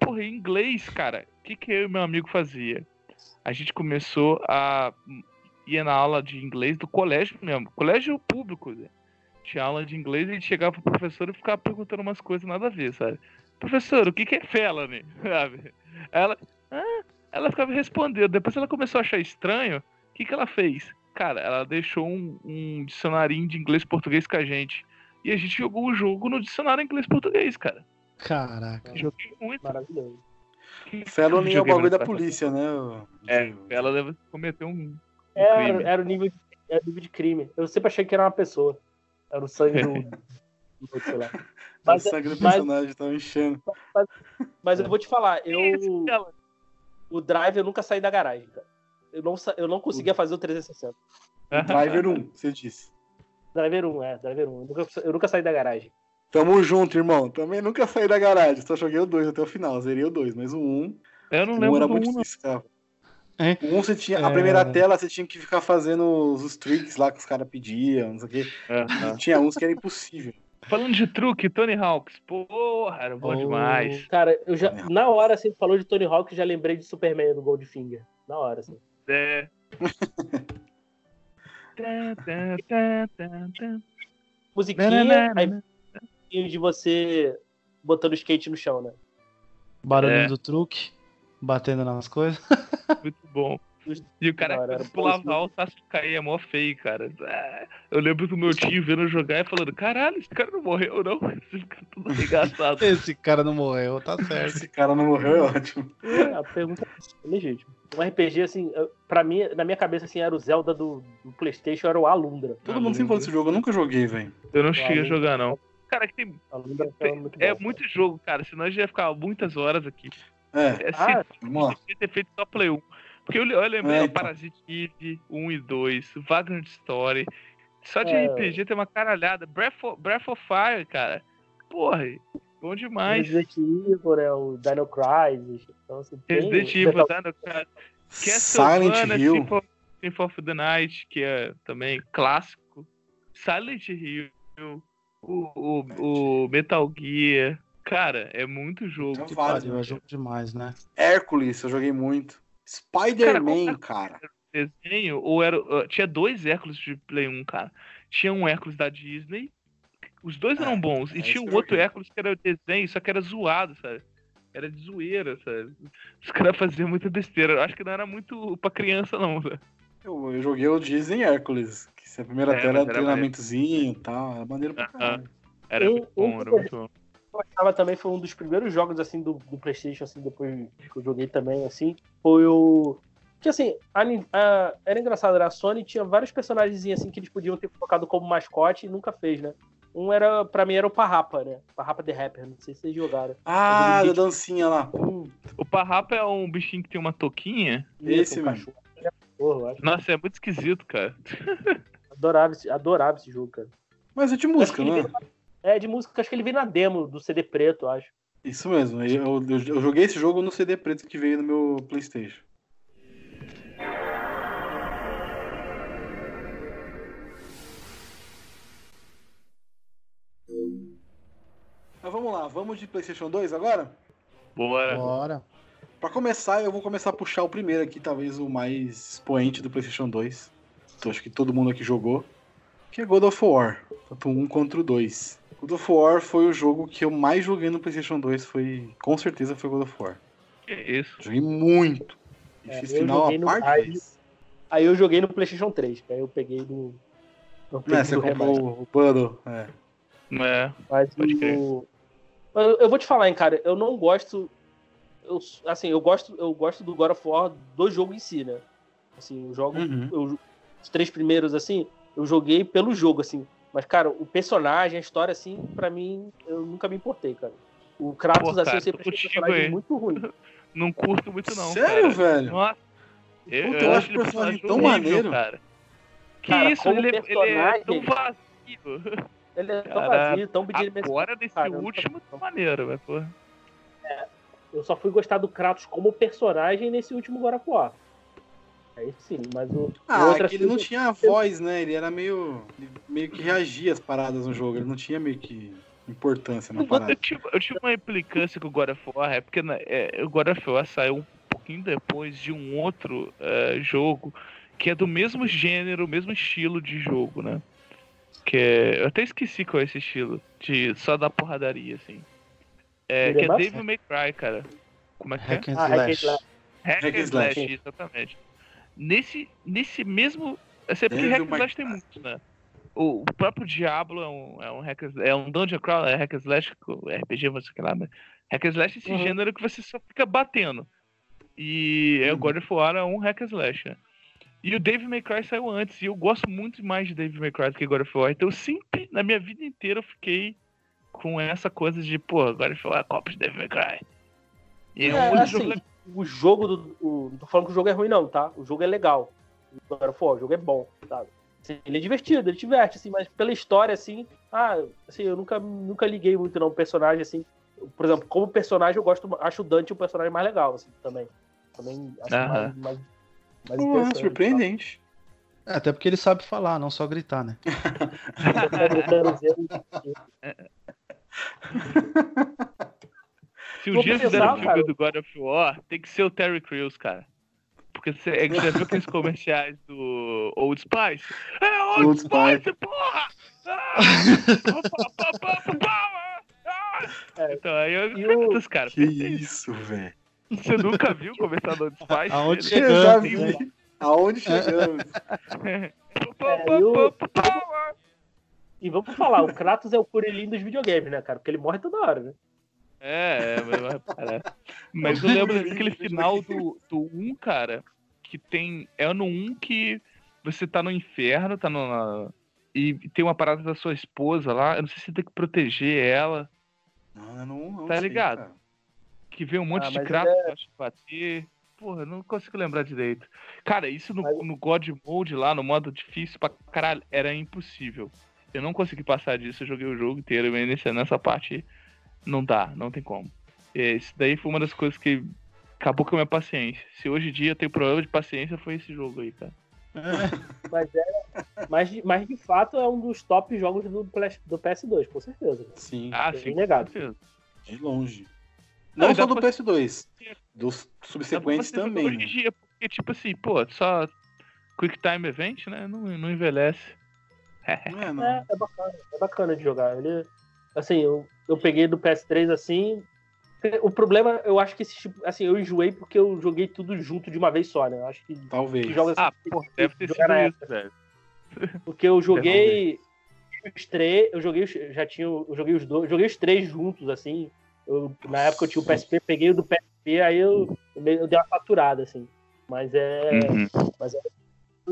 Porra, em inglês, cara, o que, que eu e meu amigo fazia? A gente começou a ir na aula de inglês do colégio mesmo, colégio público. Né? Tinha aula de inglês e a gente chegava pro professor e ficava perguntando umas coisas nada a ver, sabe? Professor, o que, que é felony? Sabe? Ela, ah, ela ficava respondendo. Depois ela começou a achar estranho. O que, que ela fez? Cara, ela deixou um, um dicionarinho de inglês e português com a gente. E a gente jogou o jogo no dicionário inglês e português, cara. Caraca. Joguei muito. Maravilhoso. Felony é o bagulho da polícia, né? É, de- ela deve cometer um. Era, crime. era, o nível, era o nível de crime. Eu sempre achei que era uma pessoa. Era o sangue do. do outro, sei lá. Mas, o sangue do mas- personagem tava enchendo. mas eu vou te falar, eu. Ela- O Drive eu nunca saí da garagem, cara. Eu não, eu não conseguia fazer o 360. O Driver 1, você disse. Driver 1, é, Driver 1. Eu nunca, eu nunca saí da garagem. Tamo junto, irmão. Também nunca saí da garagem. Só joguei o 2 até o final. Zerei o 2. Mas o 1, Eu não o 1 lembro era do muito um, não. difícil, cara. É. O 1 você tinha. A É. primeira tela você tinha que ficar fazendo os, os tricks lá que os caras pediam, não sei o quê. Aham. Tinha uns que era impossível. Falando de truque, Tony Hawks. Porra, era bom Oh. demais. Cara, eu já. Na hora, assim, falou de Tony Hawk, eu já lembrei de Superman do Goldfinger. Na hora, assim. Tá. Musiquinha, aí de você botando skate no chão, né? Barulhinho É. do truque, batendo nas coisas. Muito bom. E o cara Não, era pulava acho que caía mó feio, cara. Ah, Eu lembro do meu tio vendo jogar e falando, caralho, esse cara não morreu, não. Você fica tudo arregaçado. Esse cara não morreu, tá certo. Esse cara não morreu, é ótimo. É, a pergunta é legítima. Um RPG, assim, pra mim, na minha cabeça, assim, era o Zelda do, do Playstation, era o Alundra. Todo mundo sempre fala desse jogo. Eu nunca joguei, velho. Eu não cheguei a jogar, não. Cara, que tem, Alundra é muito é bom. muito jogo, cara. Senão a gente ia ficar muitas horas aqui. É, É Ah, vamos lá. Ter feito só Play 1. Porque eu, eu lembrei É, o então. Parasite Eve 1 e 2, Vagrant Story. Só de É. RPG tem uma caralhada. Breath of, Breath of Fire, cara. Porra, bom demais. Resident Evil, né? O Dino Crisis. Então, assim, tem- Resident Evil, Metal- Dino Crisis, Silent Hill. Symphony Symphony of the Night, que é também clássico. Silent Hill, o, o, o Metal Gear. Cara, é muito jogo. Então Que vários, pariu, é jogo demais, né? Hércules, eu joguei muito. Spider-Man, cara. desenho, ou era. uh, tinha dois Hércules de Play 1, cara. Tinha um Hércules da Disney. Os dois É, eram bons. é E tinha um que eu outro joguei. Hércules que era desenho, só que era zoado, sabe? Era de zoeira, sabe? Os caras faziam muita besteira. Eu acho que não era muito pra criança, não, sabe? Eu, eu joguei o Disney Hércules. Que se a primeira É, tela era era treinamentozinho e tal. Era maneiro pra caralho. Era Um- muito bom, um era muito bom. Eu gostava também, foi um dos primeiros jogos, assim, do, do Playstation, assim, depois que eu joguei também, assim, foi o... Que, assim, a a- era engraçado, né? A Sony tinha vários personagens, assim, que eles podiam ter colocado como mascote e nunca fez, né? Um era, pra mim, era o Parrapa, né? Parrapa The Rapper, não sei se vocês jogaram. Ah, da dancinha lá. Hum, O Parrapa é um bichinho que tem uma touquinha. Esse um mesmo. cachorro. Ele é. Nossa, é muito esquisito, cara. Adorava, esse- adorava esse jogo, cara. Mas é de música, ele é? É, de música, acho que ele veio na demo do CD preto, eu acho. Isso mesmo. Eu, eu- eu joguei esse jogo no CD preto que veio no meu Playstation. vamos lá. Vamos de PlayStation 2 agora? Bora. Bora. Pra começar, eu vou começar a puxar o primeiro aqui, talvez o mais expoente do PlayStation 2. Então, acho que todo mundo aqui jogou. Que é God of War. Tanto um contra o 2. God of War foi o jogo que eu mais joguei no PlayStation 2. Foi, com certeza foi God of War. Que isso. Joguei muito. E É, fiz final a parte vez. Aí eu joguei no PlayStation 3, que aí eu peguei do. Peguei É, você do comprou o Bundle. É. É. Mas Pode crer. o. Mas eu- eu vou te falar, hein, cara, eu não gosto. Eu, assim, eu gosto, eu gosto do God of War do jogo em si, né? Assim, eu jogo. Uhum. eu- os três primeiros, assim, eu joguei pelo jogo, assim. Mas, cara, o personagem, a história, assim, pra mim, eu nunca me importei, cara. O Kratos, Pô, assim, cara, eu sempre achei um contigo personagem aí. muito ruim. Não curto muito, não. Sério, cara. velho? Nossa. Eu, Puta, eu eu acho o personagem tão horrível, maneiro. cara. Que Cara, isso? Ele, é- ele é tão vazio. Ele é tão Cara, vazio, tão bidimensional. Agora, nesse Cara, último, tá maneiro, mas, pô. Eu só fui gostar do Kratos como personagem nesse último God of War. Aí sim, mas o. Ah, é que ele não tinha voz, né? Ele era meio. ele meio que reagia às paradas no jogo. Ele não tinha meio que importância na Eu parada. tive, eu tive uma implicância com o God of War, é porque né, é, o God of War saiu um pouquinho depois de um outro é, jogo que é do mesmo gênero, mesmo estilo de jogo, né? Que é, eu até esqueci qual é esse estilo, de só da porradaria, assim. É, Ele que é é. Devil May Cry, cara. Como é que é? Hack and Ah, Hack and Slash. Hack and Slash. exatamente. Nesse, nesse mesmo. É sempre que Hack Slash tem muito, né? O, o próprio Diablo é um, é um hack é um Dungeon Crawler, é Hack and Slash, RPG, você que lá, mas Hack and Slash é esse Uhum. gênero que você só fica batendo. E é, o Uhum. God of War é um Hack and Slash, né? E o Devil May Cry saiu antes, e eu gosto muito mais de Devil May Cry do que God of War. Então eu sempre, na minha vida inteira, eu fiquei com essa coisa de, pô, God of War é cópia de Devil May Cry. E é, É, um outro assim, jogo o jogo do. O, não tô falando que o jogo é ruim, não, tá? O jogo é legal. O of War, o jogo é bom, sabe? Assim, ele é divertido, ele diverte, assim, mas pela história, assim, ah, assim, eu nunca, nunca liguei muito, não, personagem, assim. Por exemplo, como personagem, eu gosto, acho o Dante um personagem mais legal, assim, também. Também acho Aham. mais, mais, mais Pô, interessante. surpreendente. É, até porque ele sabe falar, não só gritar, né? tá? Eu tô gritando, dizendo, Se Vou dia fizer um filme cara. do God of War, tem que ser o Terry Crews, cara. Porque você, é que você viu aqueles comerciais do Old Spice? É Old, Old Spice, Spice. porra! Ah! Ah! É. Então aí eu E acredito o- os caras. Que perfeito. isso, velho. Você nunca viu o comercial do Old Spice? Aonde Eu já Chegamos, vi. Aonde chegamos? Pá, É, e o-. E vamos falar, o Kratos é o Kuririn dos videogames, né, cara? Porque ele morre toda hora, né? É, é, mas, mas, cara, mas eu lembro daquele final do, do 1, cara, que tem. É no 1 que você tá no inferno, tá no. na- e tem uma parada da sua esposa lá. Eu não sei se você tem que proteger ela. Não, não, não Tá sei, ligado? cara. Que vem um monte Ah, de crato pra te bater. Porra, eu não consigo lembrar direito. Cara, isso no, Mas- no God Mode lá, no modo difícil pra caralho, era impossível. Eu não consegui passar disso, eu joguei o jogo inteiro, mas nessa, nessa parte não dá, não tem como. É, Isso daí foi uma das coisas que acabou com a minha paciência. Se hoje em dia eu tenho problema de paciência, foi esse jogo aí, cara. Mas, é, mas, de- mas de fato é um dos top jogos do, do PS2, com certeza. Sim, Ah, Bem sim, negado. com certeza. de longe. Não, Não, só do pra- PS2. Dos subsequentes também. Hoje em né? dia, porque, tipo assim, pô, só Quick Time Event, né? Não, não envelhece. Não é, não. É, é bacana, é bacana de jogar. Ele, assim, eu, eu peguei do PS3 assim. O problema, eu acho que esse tipo, assim, eu enjoei porque eu joguei tudo junto de uma vez só, né? Eu acho que, Talvez. que joga assim, Ah, porra, deve ter sido isso, velho. Porque eu joguei os três, eu joguei, os- já tinha, eu joguei os dois, joguei os três juntos, assim. Eu, na época eu tinha o PSP, peguei o do PSP, aí eu, eu, meio- eu dei uma faturada, assim. Mas é. Uhum. Mas, é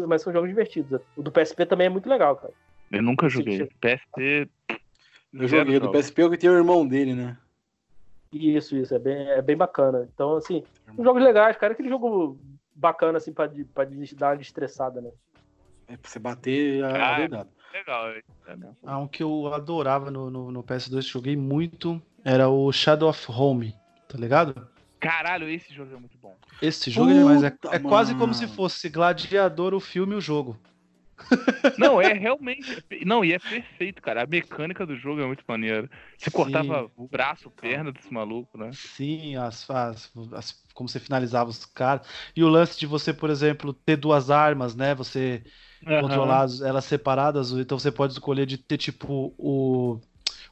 mas são jogos divertidos. O do PSP também é muito legal, cara. Eu nunca joguei. PSP. Eu zero joguei do jogos. PSP, eu que tinha o irmão dele, né? Isso, isso, é bem, é bem bacana. Então, assim, são jogos legais, cara. Aquele jogo bacana, assim, pra, de- pra dar uma estressada, né? É pra você bater a Ah, é. verdade. Legal, é mesmo. Ah, um que eu adorava no, no, no PS2, joguei muito, era o Shadow of Home, tá ligado? Caralho, esse jogo é muito bom. Esse jogo é demais. É, Puta, é quase como se fosse Gladiador o filme e o jogo. Não, é realmente. Não, e é perfeito, cara. A mecânica do jogo é muito maneira. Você Sim. cortava o braço, perna desse maluco, né? Sim, as, as, as- como você finalizava os caras. E o lance de você, por exemplo, ter duas armas, né? Você controlar as- elas separadas, então você pode escolher de ter tipo o,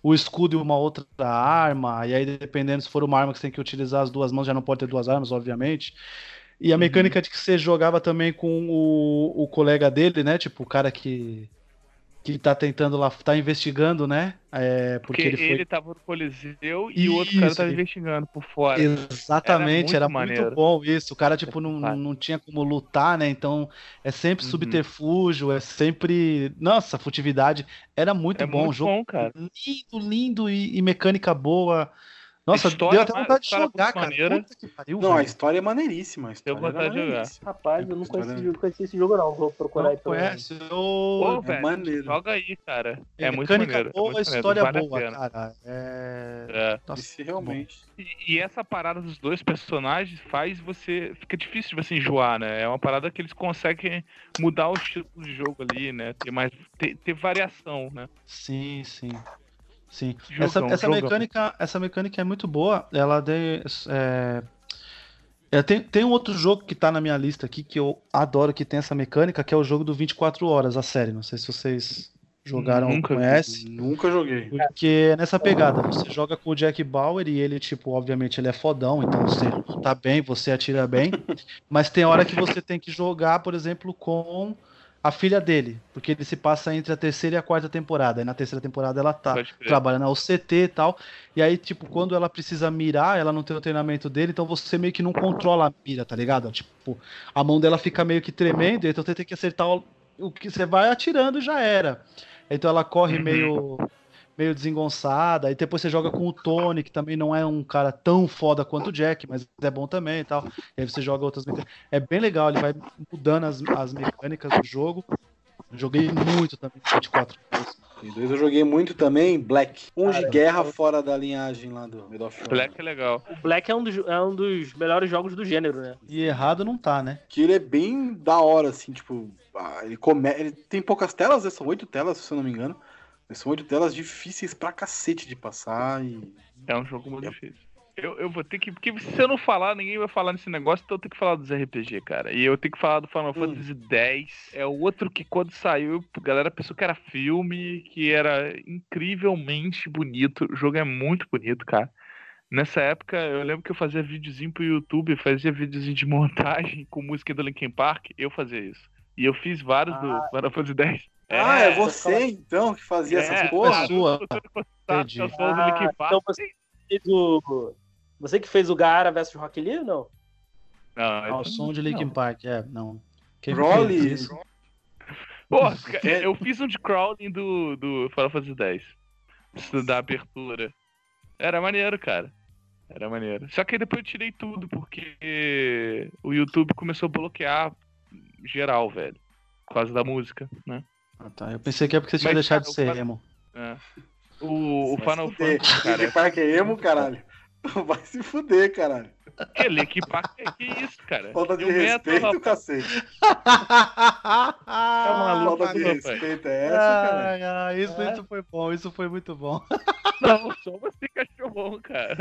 o escudo e uma outra arma, e aí dependendo se for uma arma que você tem que utilizar as duas mãos, já não pode ter duas armas, obviamente. E a mecânica de que você jogava também com o, o colega dele, né? Tipo, o cara que, que tá tentando lá, tá investigando, né? É, porque, Porque ele ele, foi. tava no Coliseu e o outro cara tava ele- investigando por fora. Exatamente, Era era muito muito, maneiro. bom isso. O cara, tipo, não, não tinha como lutar, né? Então é sempre Uhum. subterfúgio, é sempre. Nossa, futividade. Era muito É bom. muito jogo bom, cara. lindo, lindo e, e mecânica boa. Nossa, História deu até vontade de jogar, muito cara. maneira. Puta que pariu, Não, a velho. história é maneiríssima. A história vontade de jogar. Rapaz, eu não conheci, eu conheci esse jogo, não. Vou procurar aí Não pelo conhece? Pô, Eu... velho, maneiro. joga aí, cara. É, É muito mecânica maneiro. é boa, muito maneiro, história a boa, cara. É... É. Nossa, Esse realmente. E, e essa parada dos dois personagens faz você. Fica difícil de você enjoar, né? É uma parada que eles conseguem mudar o estilo de jogo ali, né? Ter mais. ter, ter variação, né? Sim, sim. Sim. Jogão, essa, essa jogão. mecânica, essa mecânica é muito boa. Ela de, é, é, tem, tem um outro jogo que tá na minha lista aqui que eu adoro que tem essa mecânica, que é o jogo do 24 horas, a série. Não sei se vocês jogaram ou Nunca vi. conhecem. Nunca joguei. Porque é nessa pegada, você joga com o Jack Bauer e ele, tipo, obviamente ele é fodão, então você tá bem, você atira bem, mas tem hora que você tem que jogar, por exemplo, com a filha dele, porque ele se passa entre a terceira e a quarta temporada, e na terceira temporada ela tá Pode crer. trabalha na OCT e tal, e aí, tipo, quando ela precisa mirar, ela não tem o treinamento dele, então você meio que não controla a mira, tá ligado? Tipo, a mão dela fica meio que tremendo, então você tem que acertar o, o que você vai atirando e já era. Então ela corre Uhum. meio meio desengonçada, aí depois você joga com o Tony, que também não é um cara tão foda quanto o Jack, mas é bom também e tal. E aí você joga outras mecânicas. É bem legal, ele vai mudando as, as mecânicas do jogo. Joguei muito também 24 horas. Eu joguei muito também, Black. Um de guerra eu- fora da linhagem lá do Medal of Honor. Black é legal. O Black é um, dos, é um dos melhores jogos do gênero, né? E errado não tá, né? Que ele é bem da hora, assim, tipo. ah, Ele, come... ele tem poucas telas, né? São oito telas, se eu não me engano. São oito telas difíceis pra cacete de passar e. É um jogo muito difícil. Eu, eu vou ter que. Porque se eu não falar, ninguém vai falar nesse negócio, então eu tenho que falar dos RPG, cara. E eu tenho que falar do Final Fantasy X. É o outro que quando saiu, a galera pensou que era filme, que era incrivelmente bonito. O jogo é muito bonito, cara. Nessa época, eu lembro que eu fazia videozinho pro YouTube, fazia videozinho de montagem com música do Linkin Park, eu fazia isso. E eu fiz vários Ah. do Final Fantasy X. ah, é você então que fazia essas é, porra? é sua. tudo encostado Entendi. Ah, então você fez o. Você que fez o Gaara versus Rock Lee, não? Não, Ao esse- som de Linkin Park, é, não. Quem? Pô, ca- eu fiz um de crawling do, do Final Fantasy X. Da abertura. Era maneiro, cara. Era maneiro. Só que aí depois eu tirei tudo, porque o YouTube começou a bloquear geral, velho. Por causa da música, né? Ah, tá. Eu pensei que é porque você tinha Mas, deixado cara, de ser emo. É. O, o Final. Fantasy, cara. Linkin Park é emo, caralho. Vai se fuder, caralho. Que Linkin Park é que isso, cara? Falta de o metal, respeito, rapaz, cacete. Tá maluco, Falta de rapaz. respeito é essa, cara. Ai, isso, isso foi bom, isso foi muito bom. Não, só você que achou bom, cara.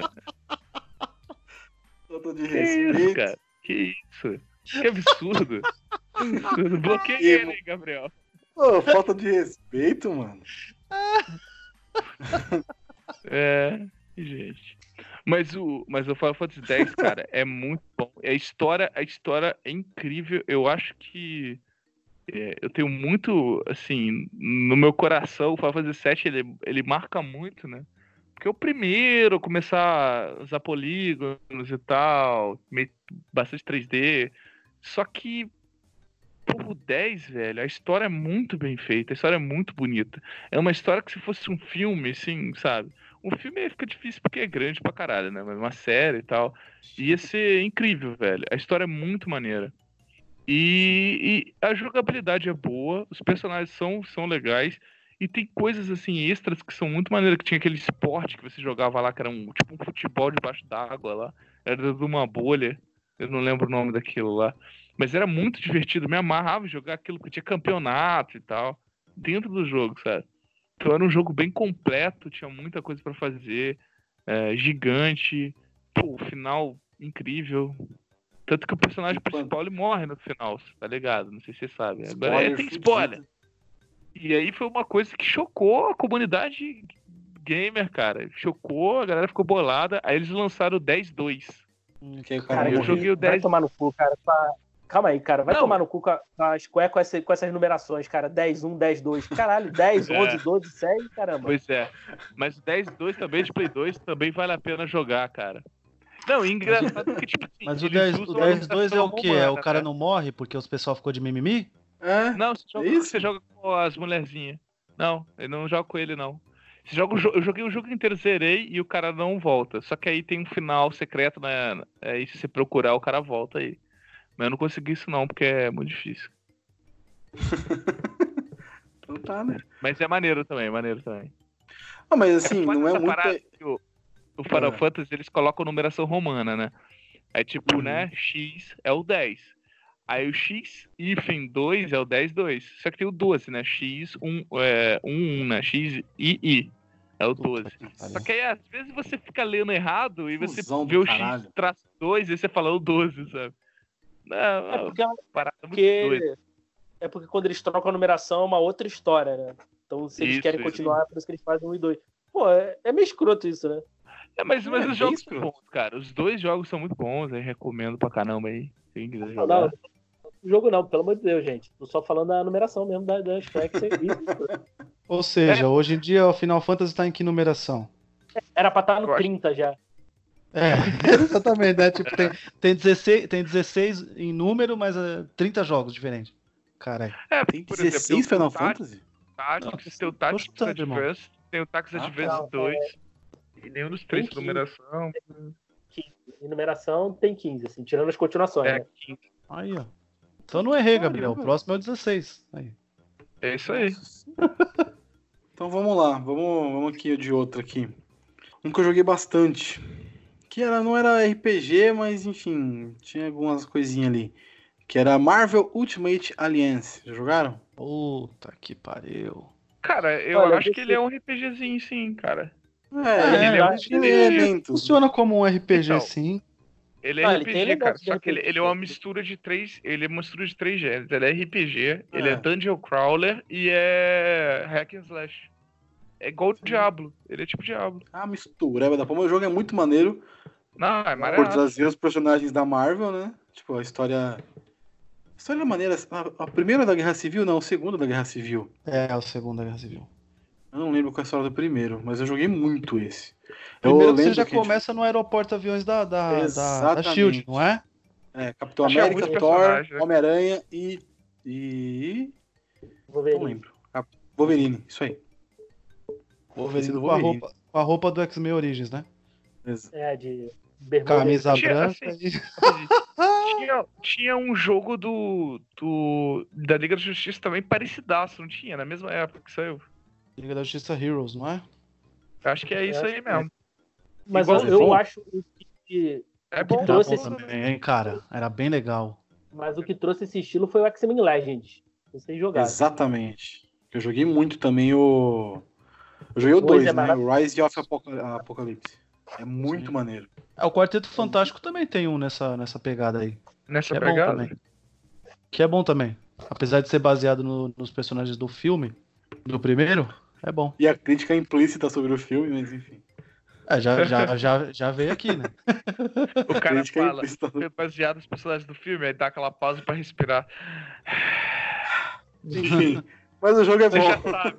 Falta de Que isso, respeito. cara? Que isso? Que absurdo. absurdo. Bloqueei ele, hein, Gabriel. Pô, falta de respeito, mano. É, gente. Mas o, mas o Final Fantasy X, cara, é muito bom. A história, a história é incrível. Eu acho que é, eu tenho muito, assim, no meu coração, o Final Fantasy VII, ele, ele marca muito, né? Porque o primeiro, começar a usar polígonos e tal, meio, bastante 3D. Só que, pô, o 10, velho, a história é muito bem feita, a história é muito bonita. É uma história que se fosse um filme, assim, sabe? Um filme aí fica difícil porque é grande pra caralho, né? Mas uma série e tal. Ia ser incrível, velho. A história é muito maneira. E, e a jogabilidade é boa, os personagens são, são legais. E tem coisas assim extras que são muito maneiras. Que tinha aquele esporte que você jogava lá, que era um tipo um futebol debaixo d'água lá. Era de uma bolha. Eu não lembro o nome daquilo lá. Mas era muito divertido, me amarrava jogar aquilo, porque tinha campeonato e tal, dentro do jogo, sabe? Então era um jogo bem completo, tinha muita coisa pra fazer, é, gigante, pô, final incrível. Tanto que o personagem principal ele morre no final, tá ligado? Não sei se você sabe. Agora é, tem fudido. spoiler. E aí foi uma coisa que chocou a comunidade gamer, cara. Chocou, a galera ficou bolada. Aí eles lançaram o 10-2. Que aí o cara Cara, eu joguei o Vai 10. tomar no cu, cara. Pra- Calma aí, cara. Vai Não. tomar no cu com, a- com as, com, com, essa- com essas numerações, cara. 10, 1, 10, 2. Caralho, 10, É. 11, 12, 6, caramba. Pois é. Mas o 10-2 também de Play 2 também vale a pena jogar, cara. Não, e engraçado que, tipo assim. Mas o eles 10 usam o a 10 2 é o quê? É o romana, cara né? não morre porque os pessoal ficou de mimimi? É? Não, você joga, isso? você joga com as mulherzinhas. Não, eu não jogo com ele, não. Você joga eu joguei o jogo inteiro, zerei e o cara não volta. Só que aí tem um final secreto, né? Aí se você procurar, o cara volta aí. Mas eu não consegui isso não, porque é muito difícil. Então tá, né? Mas é maneiro também, é maneiro também. Ah, mas assim, foda não é muito. parada o, o Final É. Fantasy, eles colocam numeração romana, né? Aí tipo, Uhum. né, X é o 10. Aí o X, hífen 2 é o 10, 2. Só que tem o 12, né? X, 1, é, 1, 1, né? X, I, I. É o 12. Só que aí, às vezes, você fica lendo errado e você Cusão do vê o caralho. X traço 2 e você fala o 12, sabe? Não, É é porque, é porque, é porque quando eles trocam a numeração é uma outra história, né? Então, se eles Isso, querem isso. continuar, é por isso que eles fazem 1 e 2. Pô, é, é meio escroto isso, né? É, mas, mas É, os jogos são bons, cara. Os dois jogos são muito bons, aí recomendo pra caramba aí. Quem quiser Não, jogar. não, o jogo não, pelo amor de Deus, gente. Tô só falando da numeração mesmo da- das tracks aí. Ou seja, hoje em dia o Final Fantasy tá em que numeração? Era pra estar Eu no acho- 30 já. É, exatamente, né? Tipo, tem, tem, 16, tem 16 em número, mas é 30 jogos diferentes. Caralho. É, Tem por 16 exemplo, Final Fantasy? Tactics, tem o Tactics. Advance, tem o Tactics Ah, Advance não, 2. E nenhum dos três por numeração. 15. E numeração tem 15, assim, tirando as continuações, É, né? 15. Aí, ó. Então não errei, Gabriel. O próximo é o 16. Aí. É isso aí. Então vamos lá, vamos, vamos aqui de outro aqui. Um que eu joguei bastante. Que era, não era RPG, mas enfim, tinha algumas coisinhas ali. Que era Marvel Ultimate Alliance. Já jogaram? Puta que pariu. Cara, eu Olha, acho que ele é um RPGzinho, sim, cara. É, ele ele é um tem RPG. elementos. Funciona como um RPG, Então. sim. Ele é Ah, ele RPG, cara. elementos de Só que ele, ele é uma mistura de três. Ele é uma mistura de três gêneros. Ele é RPG, ele É. é Dungeon Crawler e é Hack and Slash. É igual o Diablo. Ele é tipo Diablo. Ah, mistura. é, da forma, o jogo é muito maneiro. Não, é Por maravilhoso. trazer os personagens da Marvel, né? Tipo, a história. A história é maneira. A, a primeira da Guerra Civil, não, a segunda da Guerra Civil. É, o segundo da Guerra Civil. Eu não lembro qual é a história do primeiro, mas eu joguei muito esse. Primeiro você lembro já que, tipo, começa no aeroporto aviões da, da, da, da. Shield, não é? É, Capitão América, Thor, né? Homem-Aranha e. E. Não Wolverine. lembro. Cap- Wolverine, isso aí. Wolverine com, a roupa, com a roupa do X-Men Origins, né? É, de bermuda. Camisa Tinha, branca assim, e... tinha, tinha um jogo do, do. da Liga da Justiça também parecidaço, não tinha? Na mesma época que saiu. Liga da Justiça Heroes, não é? Eu Acho que é isso aí mesmo. Mas eu, Igualzinho. eu acho que. É bom, que trouxe bom esse- também, hein, cara? Era bem legal. Mas o que trouxe esse estilo foi o X-Men Legends. Vocês jogaram. Exatamente. Eu joguei muito também o. Eu joguei o Dois 2, é né? O Rise of Apoca- Apocalypse. É muito Sim. maneiro. É, o Quarteto Fantástico também tem um nessa, nessa pegada aí. Nessa Que é bom pegada. também. Que é bom também. Apesar de ser baseado no- nos personagens do filme, do primeiro, é bom. E a crítica implícita sobre o filme, mas enfim. É, já, já, já, já veio aqui, né? O cara crítica fala, implícita. foi baseado nos personagens do filme, aí dá aquela pausa pra respirar. Enfim. Mas o jogo é Você já bom. sabe.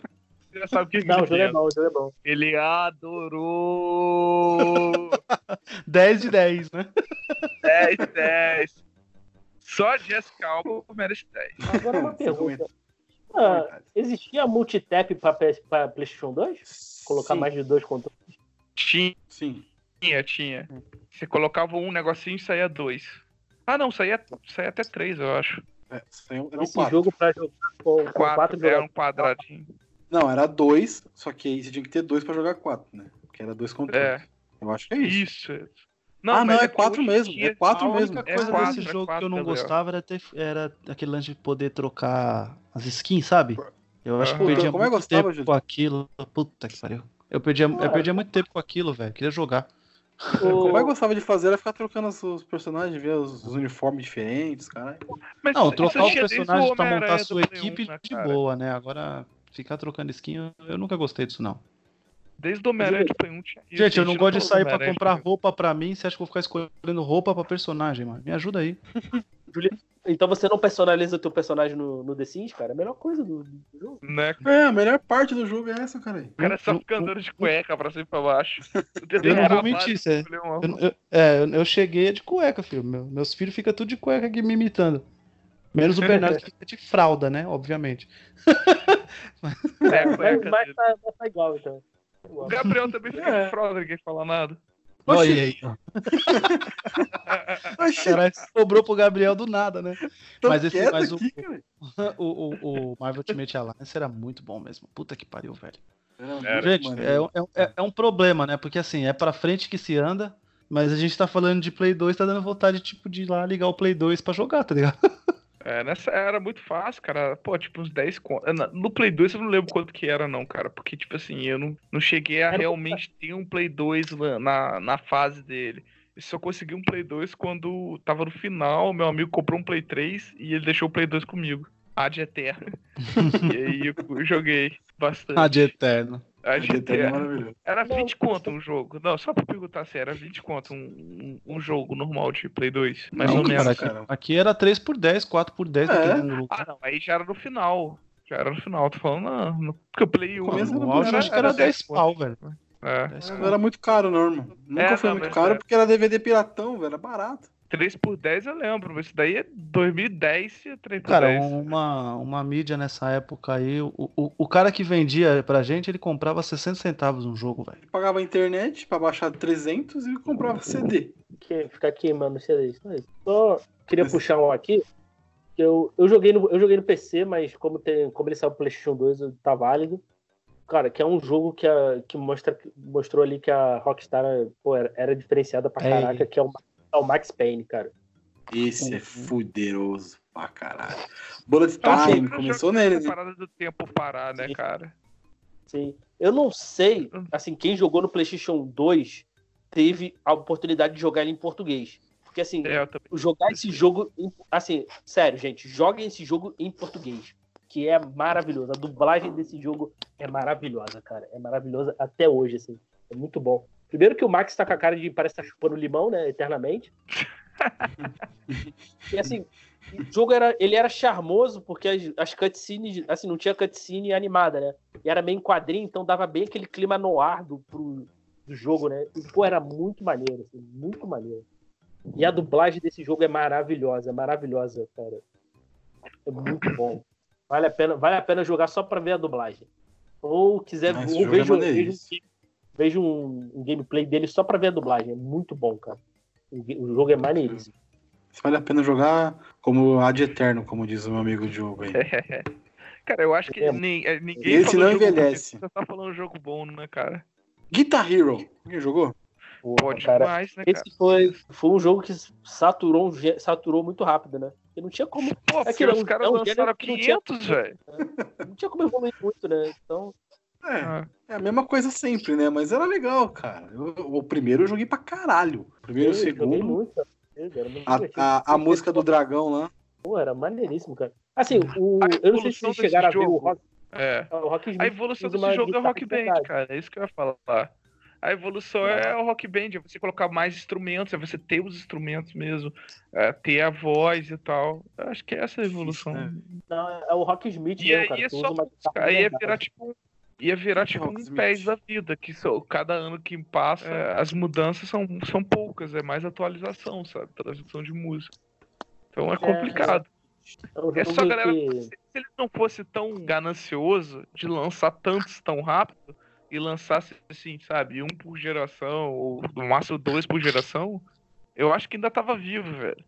Já sabe o que Não, o ele jogo é bom, o jogo é bom. Ele adorou! 10 de 10, né? 10, 10. Só Jessica Alba merece 10. Agora uma pergunta. Ah, existia multitap pra, PS pra PlayStation 2? Colocar Sim, mais de dois controles? Tinha, Sim. tinha. Você colocava um negocinho e saía dois. Ah, não, saía, saía até três, eu acho. É, saiu- Esse quatro. jogo pra jogar com, com quatro, Quatro, era jogadores. um quadradinho. Não, era dois, só que aí você tinha que ter dois pra jogar quatro, né? Porque era dois controles. É. Eu acho que é isso. Isso. ah, mas não, é que 4 hoje em mesmo. dia- É 4 a mesmo. única É coisa quatro, desse é jogo quatro, que eu não Gabriel. gostava era, ter, era aquele lance de poder trocar as skins, sabe? Eu acho que Aham. perdia Como é muito gostava, tempo Júlio? com aquilo. Puta que pariu. Eu perdia, eu perdia muito tempo com aquilo, velho. Queria jogar. O O- que eu gostava de fazer era ficar trocando os, personagens, ver os, os uniformes diferentes, cara. Mas Não, trocar o personagem pra montar a sua equipe 1, né, de boa, né? Agora, ficar trocando skin, eu- eu nunca gostei disso, não. Desde o Homem-Aranha de Play 1 tinha isso, Gente, eu não gosto de sair pra comprar 1. roupa pra mim. Você acha que eu vou ficar escolhendo roupa pra personagem, mano? Me ajuda aí. Então você não personaliza o teu personagem no, no The Sims, cara? É a melhor coisa do, do jogo. Né? É, a melhor parte do jogo é essa, cara. O cara só Não- fica andando de cueca pra cima e pra baixo. Eu não vou mentir, cê- Eu, eu- é, eu- eu cheguei de cueca, filho. Meu- meus filhos ficam tudo de cueca aqui me imitando. Menos o Bernardo que fica de fralda, né? Obviamente. É, Mas, mas tá, mas tá igual, então. Igual. O Gabriel também fica É. de fralda, ninguém fala nada. Olha aí, ó. Oxi, Caralho, sobrou pro Gabriel do nada, né? tô mas esse- mas o- aqui, cara. O, o, o Marvel Ultimate Alliance era muito bom mesmo. Puta que pariu, velho. Era. Gente, maneiro. é, é, é um problema, né? Porque assim, é pra frente que se anda, mas a gente tá falando de Play 2, tá dando vontade tipo, de ir lá ligar o Play 2 pra jogar, tá ligado? É, nessa era muito fácil, cara. Pô, tipo, uns 10 conto. Na- No Play 2 eu não lembro quanto que era, não, cara. Porque, tipo assim, eu não, não cheguei a Era realmente ter um Play 2 na- na, fase dele. Eu só consegui um Play 2 quando tava no final, meu amigo comprou um Play 3 e ele deixou o Play 2 comigo. Ad eterno. e aí eu joguei bastante. Ah, de eterno. Ad GTA é maravilhoso. Era Não, 20 conto um jogo. Não, só pra perguntar se era 20 conto um, um, um jogo normal de Play 2. Mais Não, cara, menos. cara. Aqui era 3x10, 4x10, É. dependendo do lugar. Ah, não, aí já era no final. Já era no final, tô falando, não, no- porque o Play 1. Começo No era auge eu acho que era 10 conto. pau, velho. É. 10 Não era muito caro, não, irmão. Nunca É, foi não, muito caro é. porque era DVD piratão, velho. Era barato. 3 por 10 eu lembro, mas isso daí é 2010 e 3 por Cara, 10. uma, uma mídia nessa época aí, o, o, o cara que vendia pra gente, ele comprava 60 centavos um jogo, velho. Ele pagava a internet pra baixar 300 e comprava CD. Que, ficar queimando CDs. Só queria puxar um aqui. Eu, eu, joguei no, eu joguei no PC, mas como, tem, como ele saiu pro PlayStation 2, tá válido. Cara, que é um jogo que, a, que mostra, mostrou ali que a Rockstar pô, era, era diferenciada pra É. caraca, que é o, é o Max Payne, cara. Esse é fuderoso pra caralho. Bullet Time, o começou nele, né? parada do tempo parar, né, Sim. cara? Sim. Eu não sei, assim, quem jogou no PlayStation 2 teve a oportunidade de jogar ele em português. Porque, assim, É, jogar esse jogo. em- Assim, sério, gente, joguem esse jogo em português. Que é maravilhoso. A dublagem desse jogo é maravilhosa, cara. É maravilhosa até hoje, assim. É muito bom. Primeiro que o Max tá com a cara de parece que tá chupando limão, né? Eternamente. e assim, o jogo era, ele era charmoso porque as, as cutscenes, assim, não tinha cutscene animada, né? E era meio em quadrinho, então dava bem aquele clima no ar do, pro, do jogo, né? E, pô, era muito maneiro, assim, muito maneiro. E a dublagem desse jogo é maravilhosa, é maravilhosa, cara. É muito bom. Vale a pena, vale a pena jogar só pra ver a dublagem. Ou quiser, esse ou jogo é veja, veja um, um gameplay dele só pra ver a dublagem. É muito bom, cara. O, o jogo é maneiríssimo. Se vale a pena jogar como Ad Eterno, como diz o meu amigo Diogo aí. Cara, eu acho que É. nem- é, ninguém Esse falou não envelhece. Você tá falando jogo bom, né, cara? Guitar Hero. Alguém jogou? Pô, Pode cara, demais, né, cara? esse foi, foi um jogo que saturou, um saturou muito rápido, né? Porque não tinha como, Pô, porque Aquilo é os um- caras é um lançaram gênero que não tinha- 500, velho. não tinha como evoluir muito, né? Então, É, Ah, é a mesma coisa sempre, né? Mas era legal, cara. Eu- o primeiro eu joguei pra caralho. O primeiro e segundo. muito. cara. Era muito A, a, a música do dragão lá. Pô, era maneiríssimo, cara. Assim, o, eu não sei se vocês chegaram a ver o Rock, É. o Rock A evolução desse jogo é o Rock Band, verdade. cara. É isso que eu ia falar. A evolução é o Rock Band, é você colocar mais instrumentos, é você ter os instrumentos mesmo, é ter a voz e tal. Eu acho que é essa a evolução. É. Não, é o Rock Smith, E mesmo, aí cara. é que só Aí verdade. virar tipo. Ia virar tipo Rock um Smith. pés da vida, que só, cada ano que passa, é, as mudanças são, são poucas, é mais atualização, sabe? Transição de música. Então é É, complicado. É É só, galera, que... se, se ele não fosse tão ganancioso de lançar tantos tão rápido e lançasse assim, sabe, um por geração, ou no máximo dois por geração, eu acho que ainda tava vivo, velho.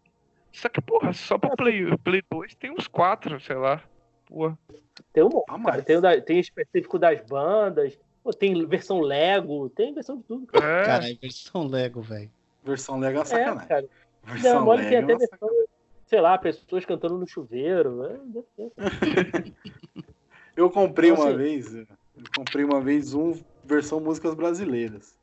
Só que, porra, só pra Play, Play 2 tem uns quatro, sei lá. Porra. Tem um monte, Ah, cara. Tem, da- tem específico das bandas, pô, tem versão Lego, tem versão de tudo. cara. É, Cara, é versão Lego, velho. Versão Lega é uma É, sacanagem. cara. Versão Não, mole tem é até versão, sei lá, pessoas cantando no chuveiro. é. Eu comprei Então, uma assim- vez, eu comprei uma vez um versão músicas brasileiras.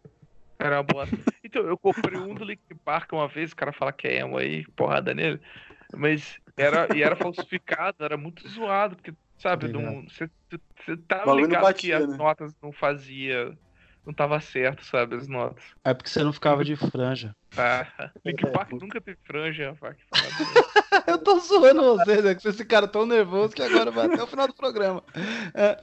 Era uma bosta. Então, eu comprei um do Linkin Park uma vez, o cara fala que é emo aí, porrada nele. Mas era, e era falsificado, era muito zoado, porque, sabe, você, não ligado batia, que as né? notas não fazia, não tava certo, sabe, as notas. É porque você não ficava de franja. Ah, Linkin É, Park nunca teve franja, rapaz. Eu tô zoando você, né? Que esse cara tão nervoso que agora vai até o final do programa. É.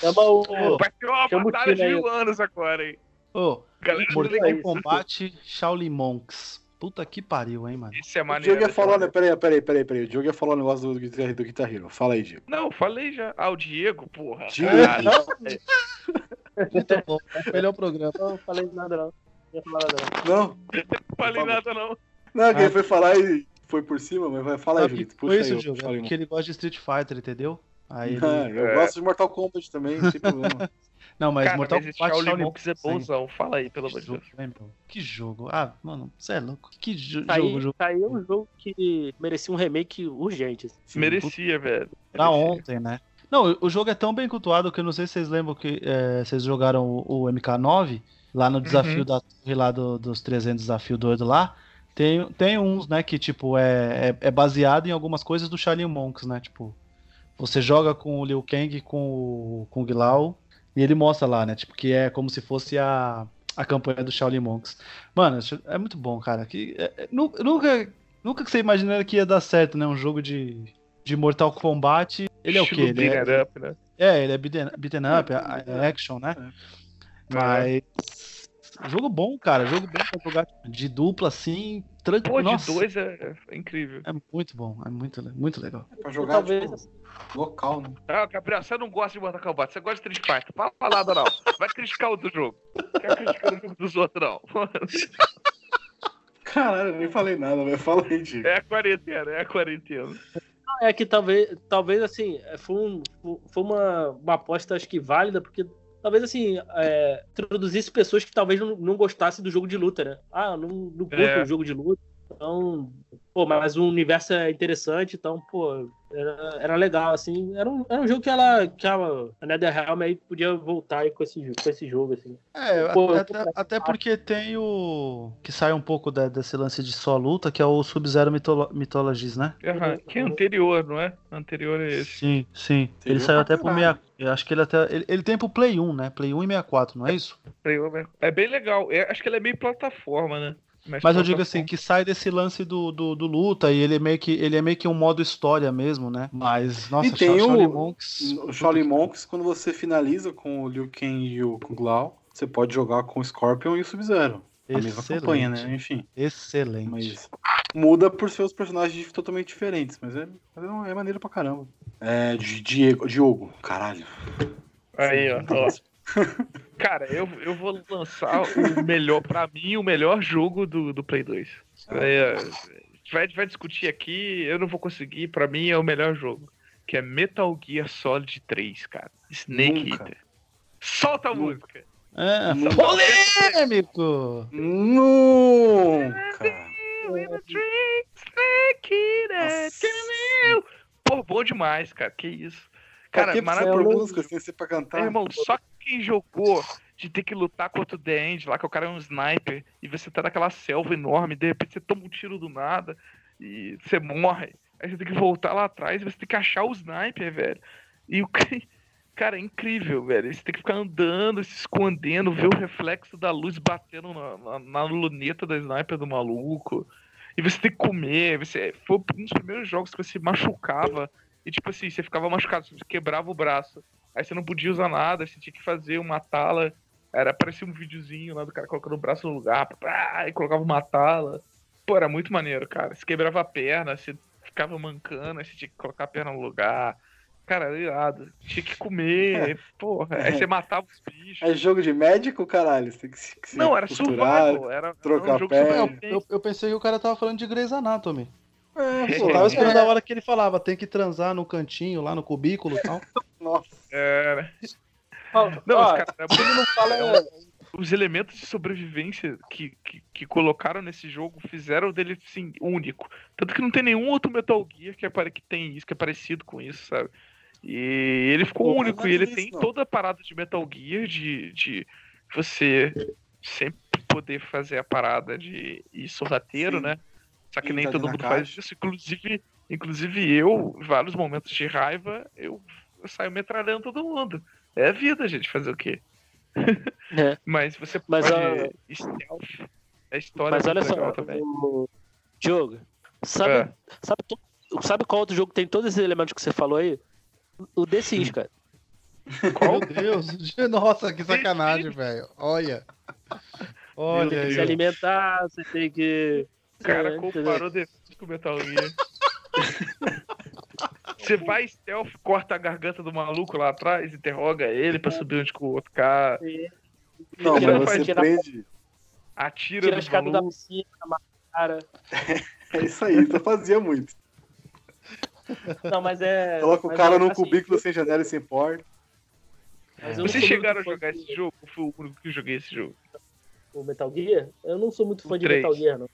Chama o. Vai ter uma batalha de mil anos agora, hein. Ô, Galera do Mortal. Kombat Shaolin Monks. Puta que pariu, hein, mano. Isso é O maneiro. Diogo ia é falar, né? Peraí, peraí, peraí, peraí. O Diogo ia falar um negócio do, Guitar- do Guitar Hero. Fala aí, Diego. Não, falei já. Ah, o Diego, porra. Diego. Caralho. Muito bom. Melhor programa. Não falei nada, não. Não ia falar nada, não. Não, Não falei nada, não. não, que Ah. ele foi falar e foi por cima, mas vai falar aí, Julito. foi isso, aí, Diogo? É porque ele gosta de Street Fighter, entendeu? Aí ele... Ah, eu É. gosto de Mortal Kombat também, não tem problema. Não, mas Cara, Mortal mas Kombat Shaolin Shaolin Monks é bonzão. Fala aí, pelo amor Que de jogo, Deus. bro? Que jogo. Ah, mano, você é louco. Que jo Tá jogo, aí, jogo. tá aí um jogo que merecia um remake urgente. assim. Sim, Merecia, velho. Pra Merecia. ontem, né? Não, o- o jogo é tão bem cultuado que eu não sei se vocês lembram que é, vocês jogaram o, o MK9 lá no desafio Uhum. da torre lá do- dos 300 desafio doido lá. Tem, tem uns, né, que tipo é, é, é baseado em algumas coisas do Shaolin Monks, né? Tipo, você joga com o Liu Kang com o Kung Lao e ele mostra lá, né? Tipo, que é como se fosse a, a campanha do Shaolin Monks. Mano, é muito bom, cara. Que, é- é- nu- nunca, nunca que você imaginaria que ia dar certo, né? Um jogo de, de Mortal Kombat. Ele é o quê? Ele é, up, né? é, ele é beaten, beaten up, é, é action, né? Mas. Jogo bom, cara. Jogo bom pra jogar de dupla assim. Tranquilo. Pô, de Nossa, dois é, é incrível. É muito bom. É muito, muito legal. Pra jogar, Talvez. tipo, local, né? Ah, Gabriel, você não gosta de Mortal Kombat, você gosta de Street Fighter. Fala nada, não. Vai criticar o do jogo. Não quer criticar o jogo dos outros, não. Caralho, eu nem falei nada, mas fala aí, Diego. É a quarentena, é a quarentena. É que talvez, talvez assim, é, foi, um- foi uma, uma aposta acho que válida, porque talvez assim, é, introduzisse pessoas que talvez não, não gostassem do jogo de luta, né? Ah, não, não curto É. o jogo de luta. Então, pô, mas o universo é interessante, então, pô, era, era legal, assim. Era um, era um jogo que ela, que a, a NetherRealm aí podia voltar aí com esse, com esse jogo, assim. É, Pô, até, até porque tem o. Que sai um pouco da- desse lance de só luta, que é o Sub-Zero Mytholo Mythologies, né? Aham, Que é anterior, não é? Anterior é esse. Sim, sim. Ele saiu até pro caralho. 6. Eu acho que ele até. Ele, ele tem pro Play 1, né? Play 1 e 64, não é isso? É bem legal. É, acho que ele é meio plataforma, né? Mas eu digo assim, que sai desse lance do, do, do luta e ele é meio que ele é meio que um modo história mesmo, né? Mas, nossa, E tem Shaolin o- Monks. O Shaolin Monks, quando você finaliza com o Liu Kang e o Kung Lao, você pode jogar com o Scorpion e o Sub-Zero. A mesma Excelente. campanha, né? Enfim. Excelente. Mas muda por seus personagens totalmente diferentes, mas é, mas é, é maneiro pra caramba. É, Di- Diego, Diogo, caralho. Aí, ó. ó. Cara, eu, eu vou lançar o melhor, pra mim, o melhor jogo do, do Play 2. É, vai, vai discutir aqui, eu não vou conseguir, pra mim é o melhor jogo. Que é Metal Gear Solid 3, cara. Snake Nunca. Eater. Solta a Nunca. música. É, Nunca. polêmico! Nunca! Snake Eater. Nossa. Pô, bom demais, cara. Que isso. Cara, maravilhoso. por música sem ser pra cantar? É, irmão, só quem jogou de ter que lutar contra o The End lá, que o cara é um sniper, e você tá naquela selva enorme, de repente você toma um tiro do nada e você morre. Aí você tem que voltar lá atrás e você tem que achar o sniper, velho. E o ca- cara, é incrível, velho. Você tem que ficar andando, se escondendo, ver o reflexo da luz batendo na, na, na luneta da sniper do maluco. E você tem que comer. Você, foi um dos primeiros jogos que você machucava. E tipo assim, você ficava machucado, você quebrava o braço. Aí você não podia usar nada, você tinha que fazer uma tala. Era, parecia um videozinho lá do cara colocando o braço no lugar, pá, e colocava uma tala. Pô, era muito maneiro, cara. Você quebrava a perna, você ficava mancando, aí você tinha que colocar a perna no lugar. Cara, era irado. Tinha que comer, porra. Aí você matava os bichos. É jogo de médico, caralho? Você tem que se, que se Não, era costurar. survival. Era, trocar era um jogo perna. Eu, eu pensei que o cara tava falando de Grey's Anatomy. É, Eu pô, tava esperando é, a hora que ele falava, tem que transar no cantinho, lá no cubículo e tal. Nossa. Era. Ó, Não, eram ele não fala. os elementos de sobrevivência que, que, que colocaram nesse jogo fizeram dele assim, único. Tanto que não tem nenhum outro Metal Gear que, é, que tem isso, que é parecido com isso, sabe? E ele ficou Pô, único, é e ele isso, tem não. toda a parada de Metal Gear, de, de você sempre poder fazer a parada de ir sorrateiro, Sim. né? Só que nem tá todo mundo faz isso, inclusive, inclusive eu, em vários momentos de raiva, eu, eu saio metralhando todo mundo. É a vida, gente, fazer o quê? É. Mas você Mas, pode ó, stealth. A história Mas é olha só, também. o... Diogo, sabe, É. sabe, sabe qual outro jogo que tem todos esses elementos que você falou aí? O The Sims, cara. Meu Deus. Nossa, que sacanagem, velho. Olha. Olha Tem que se alimentar, você tem que. O cara É, comparou The Sims com Metal Gear. Você vai stealth, corta a garganta do maluco lá atrás, interroga ele pra subir onde com o outro cara, Não, mas você prende. atira Tira a no escada da piscina, cara. É isso aí, você fazia muito. Não, mas é. Coloca o mas cara é, num assim, cubículo sem janela e sem porta. Vocês chegaram a jogar de- esse jogo? Foi o único que eu joguei esse jogo? O Metal Gear? Eu não sou muito fã O de. Metal Gear, não.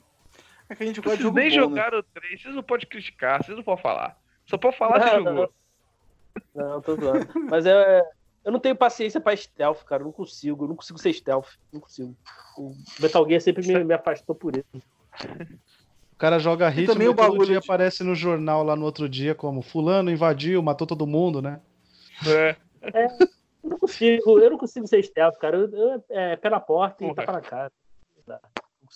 É que a gente gosta de Vocês jogo nem bom, né? jogaram o 3, vocês não podem criticar, vocês não podem falar. Só pode falar se Não, jogou. não. Não, tô zoando. Mas é. Eu não tenho paciência pra stealth, cara. Eu não consigo. Eu não consigo ser stealth. Não consigo. O Metal Gear sempre me, me afastou por isso. O cara joga ritmo também e o todo bagulho dia de- aparece no jornal lá no outro dia como fulano invadiu, matou todo mundo, né? É. Eu não consigo, eu não consigo ser stealth, cara. Eu, eu- é pé na porta e Porra. tapa na cara.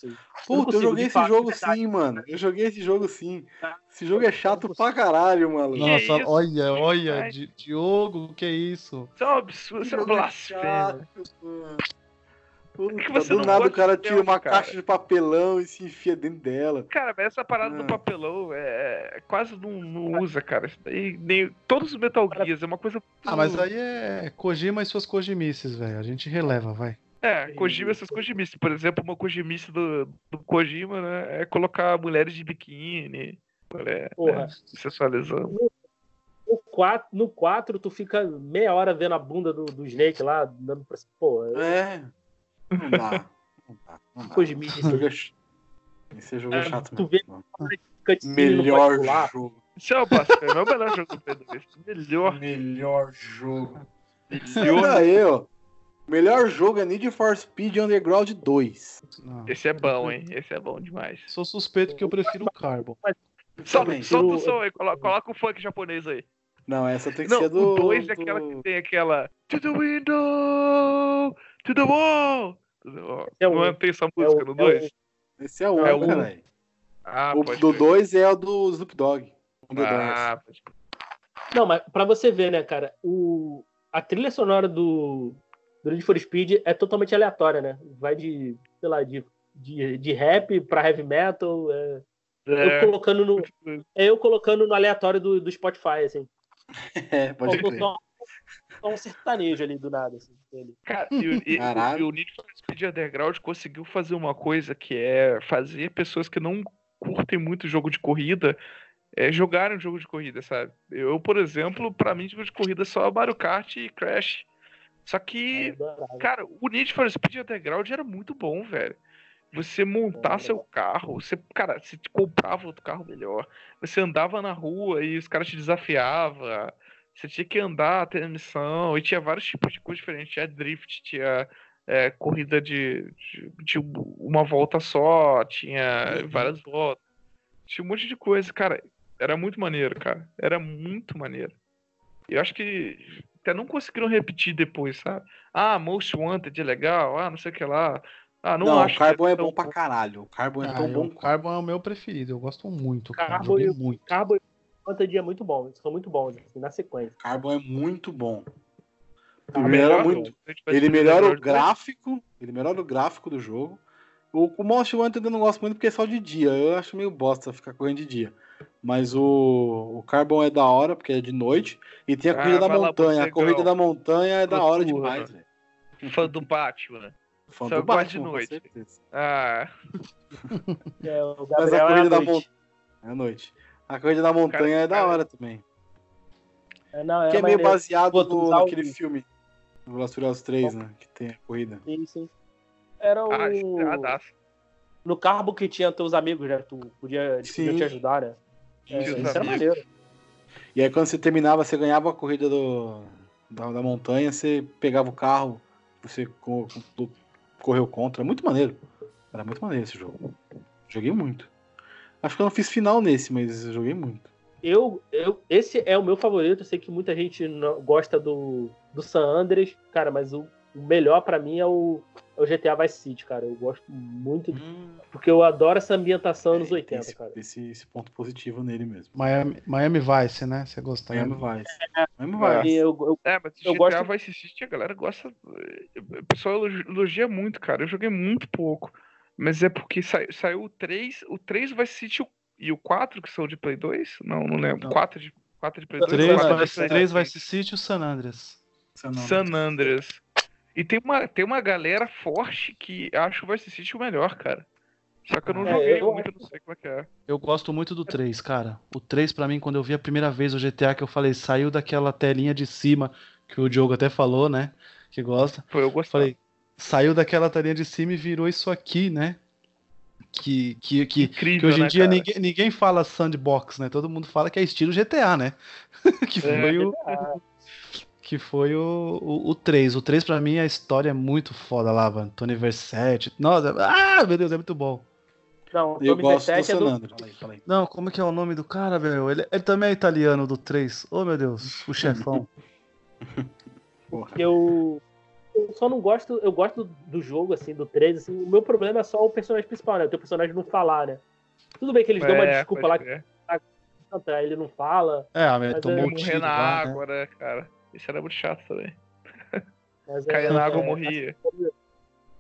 Não. Puta, eu consigo, joguei esse fato, jogo de verdade. sim, mano. Eu joguei esse jogo sim. Tá. Esse jogo é chato pra caralho. Que Nossa, isso? olha, olha, Ai. Di- Diogo, que isso? Isso é um absurdo, isso é um chato, mano. Puta, que você do não nada o cara tira uma cara. caixa de papelão e se enfia dentro dela. Cara, mas essa parada do Ah. papelão é, é- quase não, não usa, cara. Daí, nem, todos os Metal Gears é uma coisa. Ah, mas aí é Kojima e suas Kojimices, velho. A gente releva, vai. É, Kojima, essas Kojimices. Por exemplo, uma Kojimice do, do Kojima, né? É colocar mulheres de biquíni, mulher, Porra. né, sensualizando. No 4, no 4, tu fica meia hora vendo a bunda do, do Snake lá, dando pra. Pô, É. Não dá. Não dá. Não dá. Kojima. Esse jogo é, ch- esse jogo é É, chato tu mesmo. vê- não Melhor jogo. Isso é uma blasfêmia, é o melhor jogo do P2. Melhor. Melhor jogo. Melhor. Olha aí, ó. Melhor jogo é Need for Speed Underground 2. Não. Esse é bom, hein? Esse é bom demais. Sou suspeito que eu prefiro o Carbon. Solta, Também. solta o som aí, coloca, coloca o funk japonês aí. Não, essa tem que Não, ser do. o 2 é aquela que tem aquela. To the window! To the wall! É o- Não é- tem essa É música o- no é 2? Esse é o É 1, o- caralho. Ah, O do crer. 2 é o do Snoop Dogg. Um do Ah. Não, mas pra você ver, né, cara, o... a trilha sonora do, do Need for Speed é totalmente aleatória, né? Vai de, sei lá, de, de, de rap pra heavy metal. É... Eu É, colocando no, é eu colocando no aleatório do, do Spotify, assim. É, pode crer. só, só um sertanejo ali do nada, assim. dele. Cara, e, o- e- e o Need for Speed Underground conseguiu fazer uma coisa que é fazer pessoas que não curtem muito jogo de corrida é, jogarem um jogo de corrida, sabe? Eu, por exemplo, pra mim, jogo de corrida é só Mario Kart e Crash. Só que adorava. Cara, o Need for Speed Underground era muito bom, velho. Você montar seu carro, você, cara, você comprava outro carro melhor. Você andava na rua e os caras te desafiavam. Você tinha que andar até a missão. E tinha vários tipos de coisas diferentes. Tinha drift, tinha é, corrida de, de, de uma volta só, tinha Uhum. várias voltas. Tinha um monte de coisa, cara. Era muito maneiro, cara. Era muito maneiro. Eu acho que até não conseguiram repetir depois, sabe? Ah, Most Wanted é legal, ah, não sei o que lá. Ah, não, Não, acho o Carbon é tão bom pra caralho. O Carbon é Ah, tão eu- bom. o Carbon é o meu preferido. Eu gosto muito, cara. Carbon o- muito. Cabo e Wanted é muito bom. Eles são muito bons, assim, na sequência. Carbon é muito bom. Ah, Ele melhora melhor muito. Ele melhora o gráfico. Ele melhora o gráfico do jogo. O, o Most Wanted eu não gosto muito porque é só de dia. Eu acho meio bosta ficar correndo de dia. Mas o, o Carbon é da hora, porque é de noite. E tem a Ah, corrida da montanha. A corrida da montanha é da hora demais, velho. Fã do Batman. Fã Só do de Batman, com noite. Ah, É, o Mas Gabriel a é corrida da noite. montanha. É à noite. A corrida da montanha é da cara- hora também. É, não, Que é meio baseado no, o- naquele filme. No Velozes e Furiosos 3, né? Que tem a corrida. Sim, sim. era o. Ah. No carbo que tinha teus amigos, né? Tu podia, podiam te ajudar, né? É, isso era amigos. maneiro. E aí quando você terminava, você ganhava a corrida do, da, da montanha, você pegava o carro, você co- co- correu contra. Muito maneiro. Era muito maneiro esse jogo. Joguei muito. Acho que eu não fiz final nesse, mas joguei muito. Eu, eu, esse é o meu favorito. Eu sei que muita gente não gosta do, do San Andreas, cara, mas o, o melhor pra mim é o, é o GTA Vice City, cara. Eu gosto muito, porque eu adoro essa ambientação anos Tem 80, esse, cara. esse, esse ponto positivo nele mesmo. Miami, Miami Vice, né? Você gosta. Miami Vice. Miami E Vice. eu, eu- É, mas Eu GTA gosto- Vice City a galera gosta. O pessoal elogi- elogia muito, cara. Eu joguei muito pouco. Mas é porque sai- saiu o 3, o 3 Vice City e o 4, que são de Play 2? Não, não lembro. Não. 4 de, 4 de Play 2? Três, quatro de Vice, Play três 3. Vice City e o San Andreas. San Andreas. E tem uma, tem uma galera forte que acha o Vice City o melhor, cara. Só que eu não É, joguei eu- muito, eu não sei como é que é. Eu gosto muito do 3, cara. O 3, pra mim, quando eu vi a primeira vez o GTA, que eu falei, saiu daquela telinha de cima, que o Diogo até falou, né? Que gosta. Foi eu gostei. Falei, saiu daquela telinha de cima e virou isso aqui, né? Que, que, que, Incrível, que hoje em né, dia ninguém, ninguém fala sandbox, né? Todo mundo fala que é estilo GTA, né? que foi o. Que foi o, o, o 3. O 3, pra mim, a história é muito foda lá, mano. Tony Versetti. Nossa, ah, meu Deus, é muito bom. não, Eu Tommy gosto do é do. Fala aí, fala aí. Não, como é que é o nome do cara, velho? Ele, ele também é italiano do 3. Oh, meu Deus, o chefão. Porra. eu eu só não gosto, eu gosto do, do jogo assim, do 3, assim, o meu problema é só o personagem principal, né? O teu personagem não falar, né? Tudo bem que eles dão uma É, desculpa lá que ele não fala, É, mas Mas tomou é um Morrer tiro na lá, né? água, né, cara? Isso era muito chato também. mas Cair é- na água, é- morria.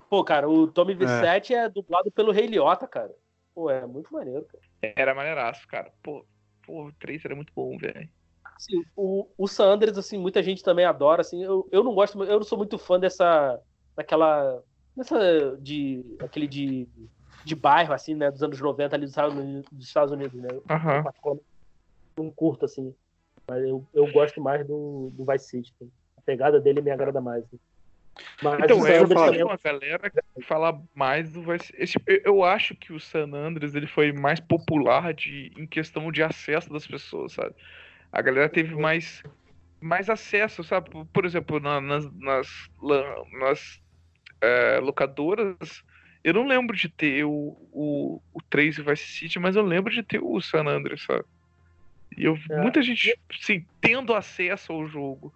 Pô, cara, o Tommy Versetti é. dublado pelo Rei Liotta, cara. Pô, é muito maneiro, cara. Era maneiraço, cara. Pô, pô, o 3 era muito bom, velho. Assim, o, o San Andreas, assim, muita gente também adora, assim, eu, eu não gosto, eu não sou muito fã dessa, daquela, dessa, de, aquele de, de bairro, assim, né, dos anos 90 ali dos Estados Unidos, dos Estados Unidos né, não curto, assim, mas eu, eu gosto mais do, do Vice City, assim. a pegada dele me agrada mais, assim. Mas Então, San eu falo também é um- uma galera que fala mais do Vice esse eu- acho que o San Andreas ele foi mais popular de, em questão de acesso das pessoas, sabe? A galera teve mais, mais acesso, sabe? Por- exemplo, na- nas, nas, nas é, locadoras, eu não lembro de ter o, o, o 3 e o Vice City, mas eu lembro de ter o San Andreas, sabe? E eu, É. muita gente, sim, tendo acesso ao jogo.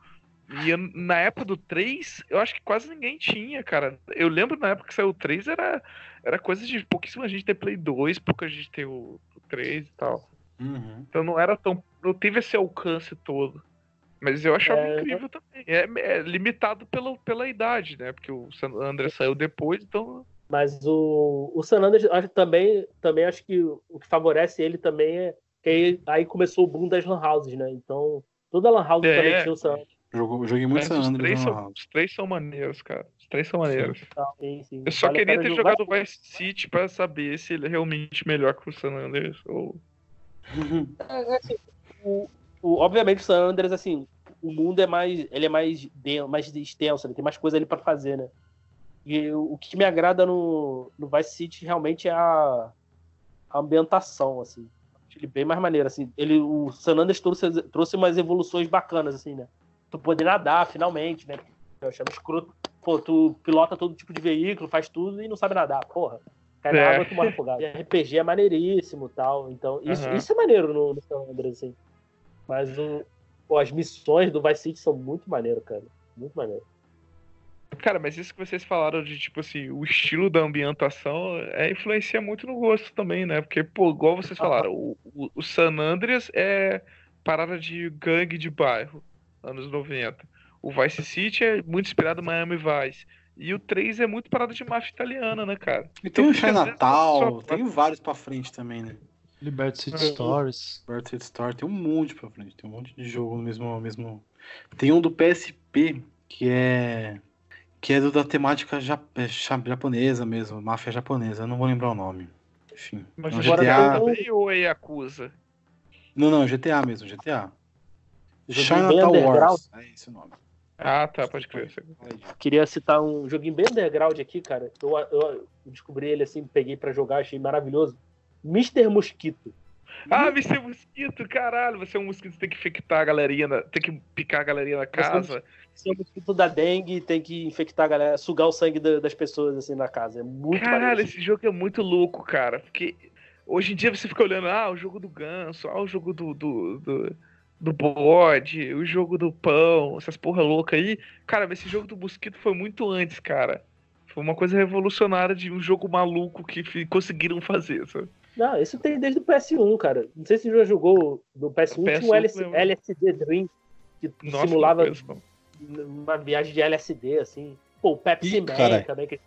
E eu- na época do 3, eu acho que quase ninguém tinha, cara. Eu lembro na época que saiu o 3, era, era coisa de pouquíssima gente ter Play 2, pouca gente ter o, o 3 e tal. Uhum. Então não era tão. Não teve esse alcance todo. Mas eu achava É. incrível também. É, é limitado pela, pela idade, né? Porque o San Andreas saiu depois, então. Mas o, o San Andreas, acho também, também acho que o o que favorece ele também é que aí, aí começou o boom das lan houses, né? Então, toda lan house É. também tinha o San Andreas. Jogo- joguei muito Mas San os, Andreas os três são maneiros, cara. Os três são maneiros. Sim, sim. Eu só Vale queria ter jogar. jogado Vice City pra saber se ele é realmente melhor que o San Andreas. Ou... É, é assim, o, o- obviamente o San Andreas, assim, o mundo é mais, ele é mais, mais extenso, né? tem mais coisa ali pra fazer, né? E o, o que me agrada no, no Vice City realmente é a, a ambientação, assim. Ele bem mais maneiro, assim. Ele, o San Andreas trouxe, trouxe umas evoluções bacanas, assim, né? Tu poder nadar, finalmente, né? Eu achava escroto. Pô, tu pilota todo tipo de veículo, faz tudo e não sabe nadar. Porra. Cai na É. água, tu morre afogado. E RPG é maneiríssimo tal. Então, isso, Aham. isso é maneiro no, no San Andreas, assim. Mas o, pô, as missões do Vice City são muito maneiro, cara. Muito maneiro. Cara, mas isso que vocês falaram de, tipo assim, o estilo da ambientação é, influencia muito no gosto também, né? Porque, pô, igual vocês falaram, o, o, o San Andreas é parada de gangue de bairro, anos 90. O Vice City é muito inspirado em Miami Vice. E o 3 é muito parada de máfia italiana, né, cara? E tem o às vezes, Chinatown, só- tem vários pra frente também, né? Liberty City É. Stories. Birthday Star tem um monte pra frente, tem um monte de jogo no mesmo, mesmo. Tem um do PSP que é que é do da temática ja- é, ja- japonesa mesmo, máfia japonesa, eu não vou lembrar o nome. Enfim, Mas é um GTA. também ou é Yakuza? Não, não, GTA mesmo, GTA. Chinatown. Wars, é esse o nome. Ah, tá, pode crer. Queria citar um joguinho bem underground aqui, cara. Eu, eu descobri ele assim, peguei para jogar, achei maravilhoso. Mr. Mosquito. Ah, Mr. Mosquito, caralho. Você é um mosquito, tem que infectar a galerinha, na... tem que picar a galerinha na casa. É um mosquito da dengue, tem que infectar a galera, sugar o sangue das pessoas assim na casa. É muito Caralho, esse jogo é muito louco, cara. Porque hoje em dia você fica olhando, ah, o jogo do ganso, ah, o jogo do, do, do do bode, o jogo do pão, essas porra louca aí. Cara, esse jogo do mosquito foi muito antes, cara. Foi uma coisa revolucionária de um jogo maluco que conseguiram fazer, sabe? Não, isso tem desde o PS1, cara. Não sei se você já jogou no PS1, PS1 tinha o LS, LSD Dream, que Nossa, simulava uma viagem de LSD, assim. Pô, o Pepsi Ih, Man carai. também, que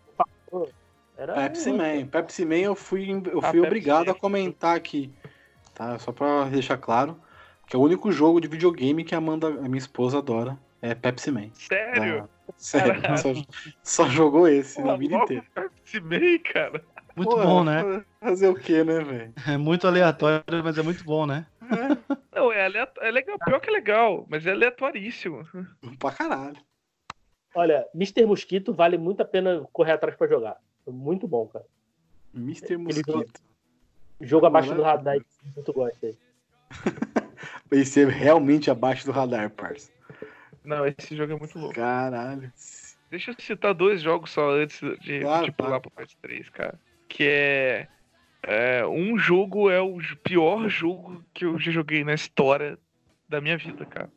falou. Era Pepsi Man. Pepsi Man eu fui, eu ah, fui obrigado Pepsi a comentar aqui, tá? Só pra deixar claro que é o único jogo de videogame que a Amanda, a minha esposa, adora. É Pepsi Man. Sério? Ah, sério, só, só, jogou esse na vida inteira. Pepsi Man, cara. Muito Pô, bom, né? Fazer o quê, né, velho? É muito aleatório, mas é muito bom, né? É. É, é legal, pior que é legal, mas é aleatoríssimo. Pra caralho. Olha, Mr. Mosquito vale muito a pena correr atrás pra jogar. Muito bom, cara. Mr. Mosquito. Jogo, jogo abaixo do radar que tu gosta aí. Esse é realmente abaixo do radar, parça. Não, esse jogo é muito louco. Caralho. Deixa eu citar dois jogos só antes de, claro, de pular pro PS3, cara. Que é, é. Um jogo é o pior jogo que eu já joguei na história da minha vida, cara.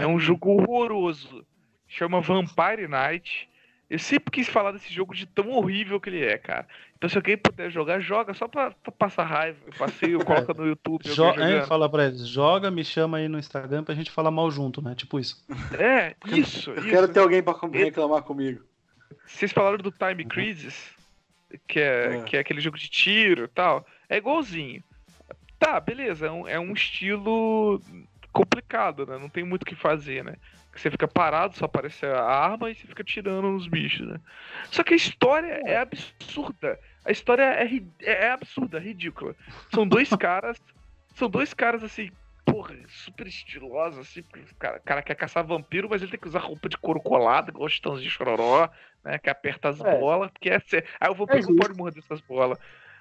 é um jogo horroroso. Chama Vampire Night. Eu sempre quis falar desse jogo de tão horrível que ele é, cara. Então se alguém puder jogar, joga só pra, pra passar raiva. Eu passei, eu coloco no YouTube. Jo é, fala pra eles, joga, me chama aí no Instagram pra gente falar mal junto, né? Tipo isso. É, isso. Eu isso. quero ter alguém pra reclamar comigo. Vocês falaram do Time Crisis, que é, é. que é aquele jogo de tiro e tal. É igualzinho. Tá, beleza, é um, é um estilo complicado, né? Não tem muito o que fazer, né? Você fica parado, só aparece a arma e você fica tirando nos bichos, né? Só que a história é absurda. A história é, é, é absurda, ridícula. São dois caras. São dois caras assim, porra, super estilosos, assim, porque o cara, cara, quer caçar vampiro, mas ele tem que usar roupa de couro colado, igual de chororó, né? Que aperta as é. bolas, porque é ser. Aí o vampiro é não pode morrer dessas bolas.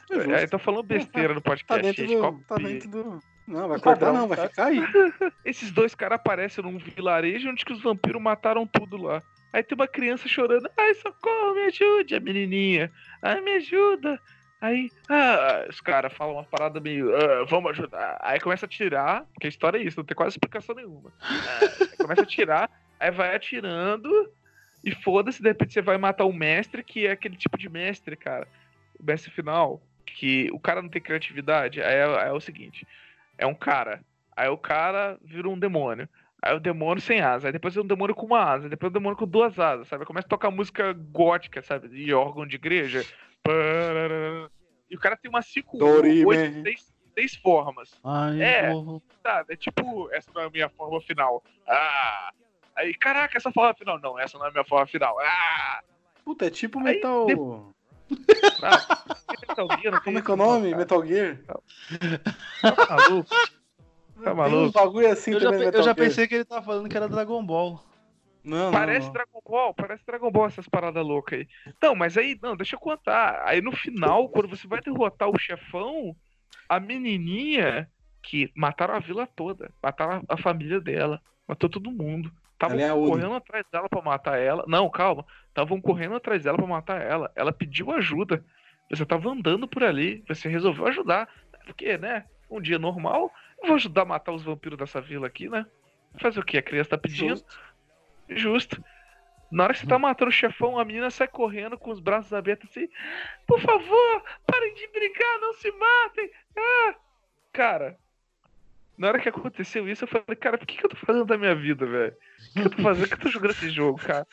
É, tô falando besteira no podcast. Tá dentro do, tá dentro do, não, vai cortar não, vai ficar aí. Esses dois caras aparecem num vilarejo onde que os vampiros mataram tudo lá. Aí tem uma criança chorando, ai, socorro, me ajude, a menininha. Ai, me ajuda. Aí, ah, os caras falam uma parada meio, ah, vamos ajudar. Aí começa a tirar, porque a história é isso, não tem quase explicação nenhuma. Ah, começa a tirar, aí vai atirando, e foda-se, de repente você vai matar o mestre, que é aquele tipo de mestre, cara. O mestre final, que o cara não tem criatividade. Aí é, é o seguinte: é um cara. Aí o cara vira um demônio. Aí o demônio sem asa. Aí depois é um demônio com uma asa. Depois é um demônio com duas asas, sabe? Começa a tocar música gótica, sabe? De órgão de igreja. E o cara tem umas cinco, oito, seis, seis formas. Ai, é, sabe? É tipo, essa não é a minha forma final. Ah! Aí, caraca, essa forma final. Não, essa não é a minha forma final. Ah! Puta, é tipo metal. De... Ah, Metal Gear, Como é que é o nome? Metal Gear? Tá maluco? Tá maluco? Um bagulho assim eu já, eu já pensei que ele tava falando que era Dragon Ball. Não, parece não. Dragon Ball, parece Dragon Ball essas paradas loucas aí. Não, mas aí, não, deixa eu contar. Aí no final, quando você vai derrotar o chefão, a menininha que mataram a vila toda, mataram a família dela, matou todo mundo. Estavam é correndo atrás dela para matar ela. Não, calma. Estavam correndo atrás dela para matar ela. Ela pediu ajuda. Você tava andando por ali, você resolveu ajudar. Porque, né? Um dia normal, eu vou ajudar a matar os vampiros dessa vila aqui, né? Fazer o que? A criança tá pedindo. Justo. Justo. Na hora que você tá matando o chefão, a menina sai correndo com os braços abertos assim. Por favor, parem de brigar, não se matem. Ah! Cara, na hora que aconteceu isso, eu falei, cara, por que, que eu tô fazendo da minha vida, velho? O que eu tô fazendo? Por que eu tô jogando esse jogo, cara?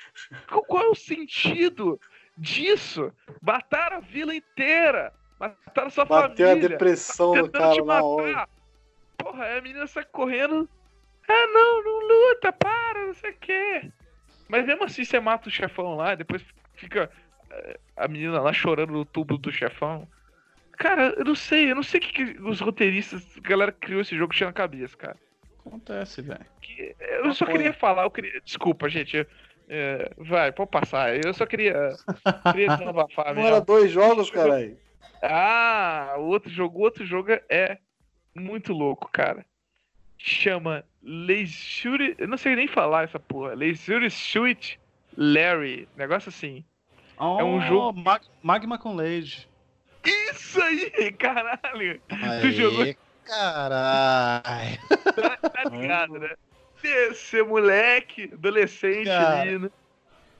Qual, é o sentido disso. Mataram a vila inteira. Mataram sua Bateu família. Bateu a depressão do cara na hora. Porra, aí a menina sai correndo. Ah, não, não luta, para, não sei o quê. Mas mesmo assim, você mata o chefão lá, depois fica eh, a menina lá chorando no tubo do chefão. Cara, eu não sei, eu não sei o que, que os roteiristas, a galera que criou esse jogo tinha na cabeça, cara. Acontece, velho. que- eu só Maconha. queria falar, eu queria, desculpa, gente. é, vai, pode passar. Eu só queria, queria desabafar Não era mesmo. dois jogos, caralho. Ah, outro jogo, o outro jogo é muito louco, cara. Chama Leisure, eu não sei nem falar essa porra. Leisure Suite Larry, negócio assim. É um jogo- Magma com Lady. Isso aí, caralho. Aê, jogou- Caralho. Tá ligado, né? Ser moleque, adolescente Cara, ali, né?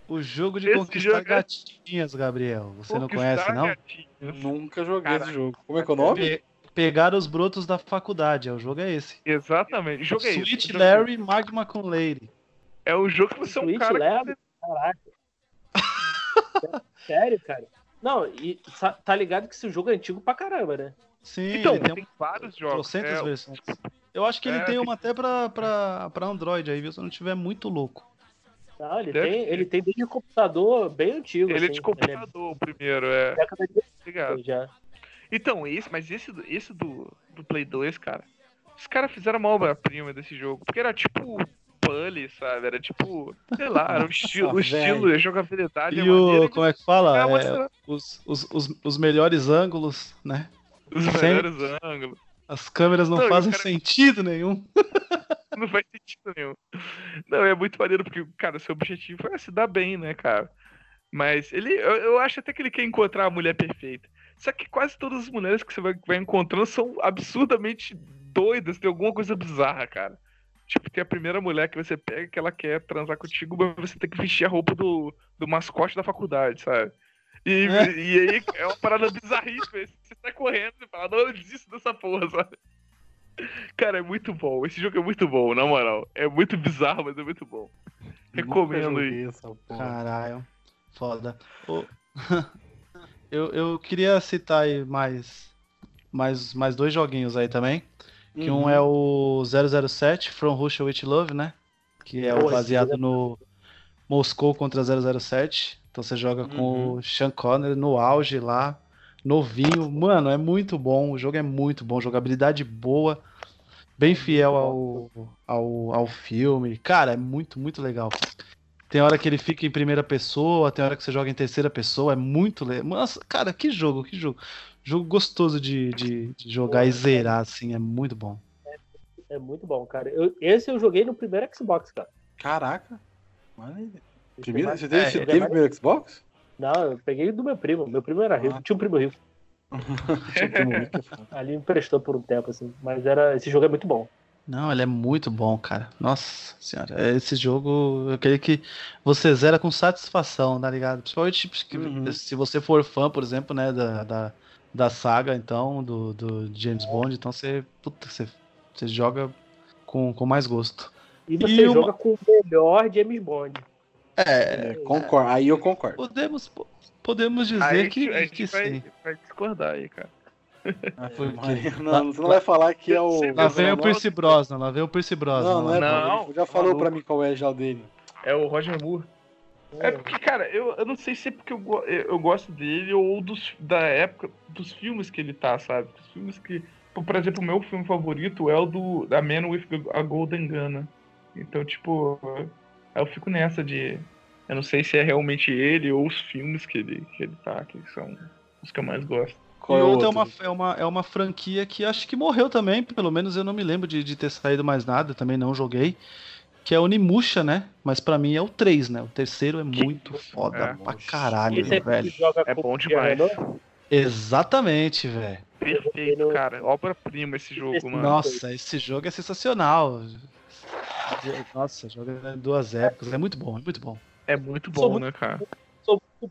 O jogo de Esse conquistar jogo é- gatinhas, Gabriel. Você não Conquistar conhece, não? gatinhos. Nunca joguei esse jogo. Como é que é o nome? Pe- pegar os brotos da faculdade. é, O jogo é esse. Exatamente. Jogo é Sweet isso. Larry Magma com Lady. É o jogo que você é um Switch cara. Larry? Caraca. Sério, cara? Não, e tá ligado que esse jogo é antigo pra caramba, né? Sim, Então, ele tem tem, um vários jogos. É, versões. Eu acho que ele É, tem tem- uma até pra, pra, pra Android aí, viu? Se eu não tiver muito louco. Não, ele Deve tem, ter. ele tem desde computador bem antigo. ele é assim, de computador, o primeiro, é. década de Ligado. 80 já. Então, esse, mas esse, do- esse do, do Play 2, cara. Os caras fizeram uma obra-prima desse jogo. Porque era tipo Bully, sabe? Era tipo, sei lá, era o estilo, o Ah, estilo, a jogabilidade, E maneira o, como é que fala? É, É, os, os, os, os melhores ângulos, né? os melhores ângulos. As câmeras não Não, fazem cara- sentido nenhum. Não faz sentido nenhum. Não, é muito maneiro, porque, cara, seu objetivo é se dar bem, né, cara? Mas ele. Eu, eu acho até que ele quer encontrar a mulher perfeita. Só que quase todas as mulheres que você vai, vai encontrando são absurdamente doidas, tem alguma coisa bizarra, cara. Tipo, tem a primeira mulher que você pega que ela quer transar contigo, mas você tem que vestir a roupa do, do mascote da faculdade, sabe? E, É. e aí é uma parada bizarríssima. Você sai correndo e fala, não, eu desisto dessa porra, sabe? Cara, é muito bom. Esse jogo é muito bom, na moral. É muito bizarro, mas é muito bom. Recomendo aí. Caralho, foda. Eu, eu queria citar aí mais, mais, mais dois joguinhos aí também. Que um Uhum. é o 007, From Russia with Love, né? Que é baseado é no Moscou contra 007. Então você joga com Uhum. o Sean Connery no auge lá, novinho. Mano, é muito bom. O jogo é muito bom. Jogabilidade boa. Bem fiel ao, ao, ao filme. Cara, é muito, muito legal. Tem hora que ele fica em primeira pessoa, tem hora que você joga em terceira pessoa. É muito legal. Nossa, cara, que jogo, que jogo. Jogo gostoso de, de, de jogar e zerar, assim. É muito bom. É muito bom, cara. Eu- esse eu joguei no primeiro Xbox, cara. Caraca. Mano, primeiro, você teve, é, você é teve o mais- primeiro Xbox? Não, eu peguei do meu primo. Meu primo era rico. Ah. Tinha um primo rico. Ali me emprestou por um tempo, assim. Mas era, esse jogo é muito bom. Não, ele é muito bom, cara. Nossa senhora, esse jogo, eu queria que você zera com satisfação, tá ligado? Principalmente tipo, Uhum. se você for fã, por exemplo, né, da, da, da saga, então, do, do James Bond, então você, puta, você, você joga com, com mais gosto. E você E uma- joga com o melhor James Bond. É, É, concordo. Aí eu concordo. podemos, podemos dizer Aí a que, a gente que vai, sim. vai discordar aí, cara. Ah, Lá- Não, você não vai falar que é o. Lá vem o Pierce Brosnan, lá vem o Pierce Brosnan. Não, não é. Não, Não, já tá falou maluco. pra mim qual é já o dele. É o Roger Moore. É porque, cara, eu, eu não sei se é porque eu, eu gosto dele ou dos, da época dos filmes que ele tá, sabe? Dos filmes que. Por exemplo, o meu filme favorito é o do da Man with a Golden Gun. né? Então, tipo, eu fico nessa de. Eu não sei se é realmente ele ou os filmes que ele, que ele tá, que são os que eu mais gosto. Qual e é outra é uma, é, uma, é uma franquia que acho que morreu também, pelo menos eu não me lembro de, de ter saído mais nada, também não joguei. Que é o Nimusha, né? Mas pra mim é o 3, né? O terceiro é muito foda É. pra caralho, Esse é que velho. É bom demais. Exatamente, velho. Perfeito, cara. Obra-prima esse jogo, mano. Nossa, esse jogo é sensacional. Nossa, joga em duas épocas. É muito bom, é muito bom. É muito bom, muito- né, cara?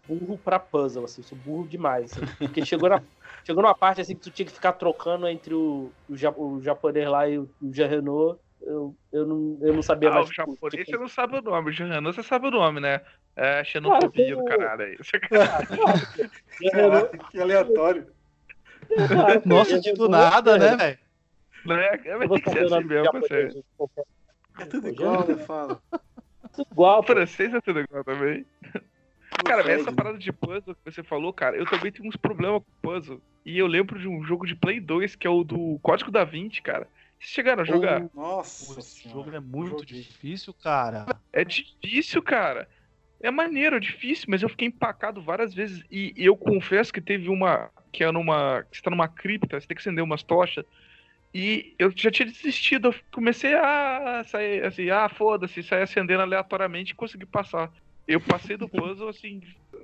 Burro pra puzzle, assim, sou burro demais. assim. Porque chegou, na, chegou numa parte assim que tu tinha que ficar trocando entre o, o, o japonês lá e o, o Jean Renault. Eu, eu, não, eu não sabia Ah, mais. o japonês tipo, você não sabe o nome, o Jano você sabe o nome, né? É xenofobia do caralho aí. Jean Renault, Caraca, que aleatório. claro, Nossa, Jean tipo Renault, nada, é, né, velho? Não é, Eu vai vou ter que saber ser assim mesmo, japonês, você. gente, qualquer- É tudo Jean igual, Renault, né? Fala. tudo igual, O francês é tudo igual também. Cara, mas essa parada de puzzle que você falou, cara, eu também tenho uns problemas com puzzle. E eu lembro de um jogo de Play 2 que é o do Código da Vinci, cara. Vocês chegaram a jogar? Nossa Esse senhora. jogo é muito Joguei. difícil, cara. É difícil, cara. É maneiro, é difícil, mas eu fiquei empacado várias vezes. E, e eu confesso que teve uma. Que é numa. Que você tá numa cripta, você tem que acender umas tochas. E eu já tinha desistido. Eu comecei a sair assim, ah, foda-se, sair acendendo aleatoriamente e consegui passar. Eu passei do puzzle, assim,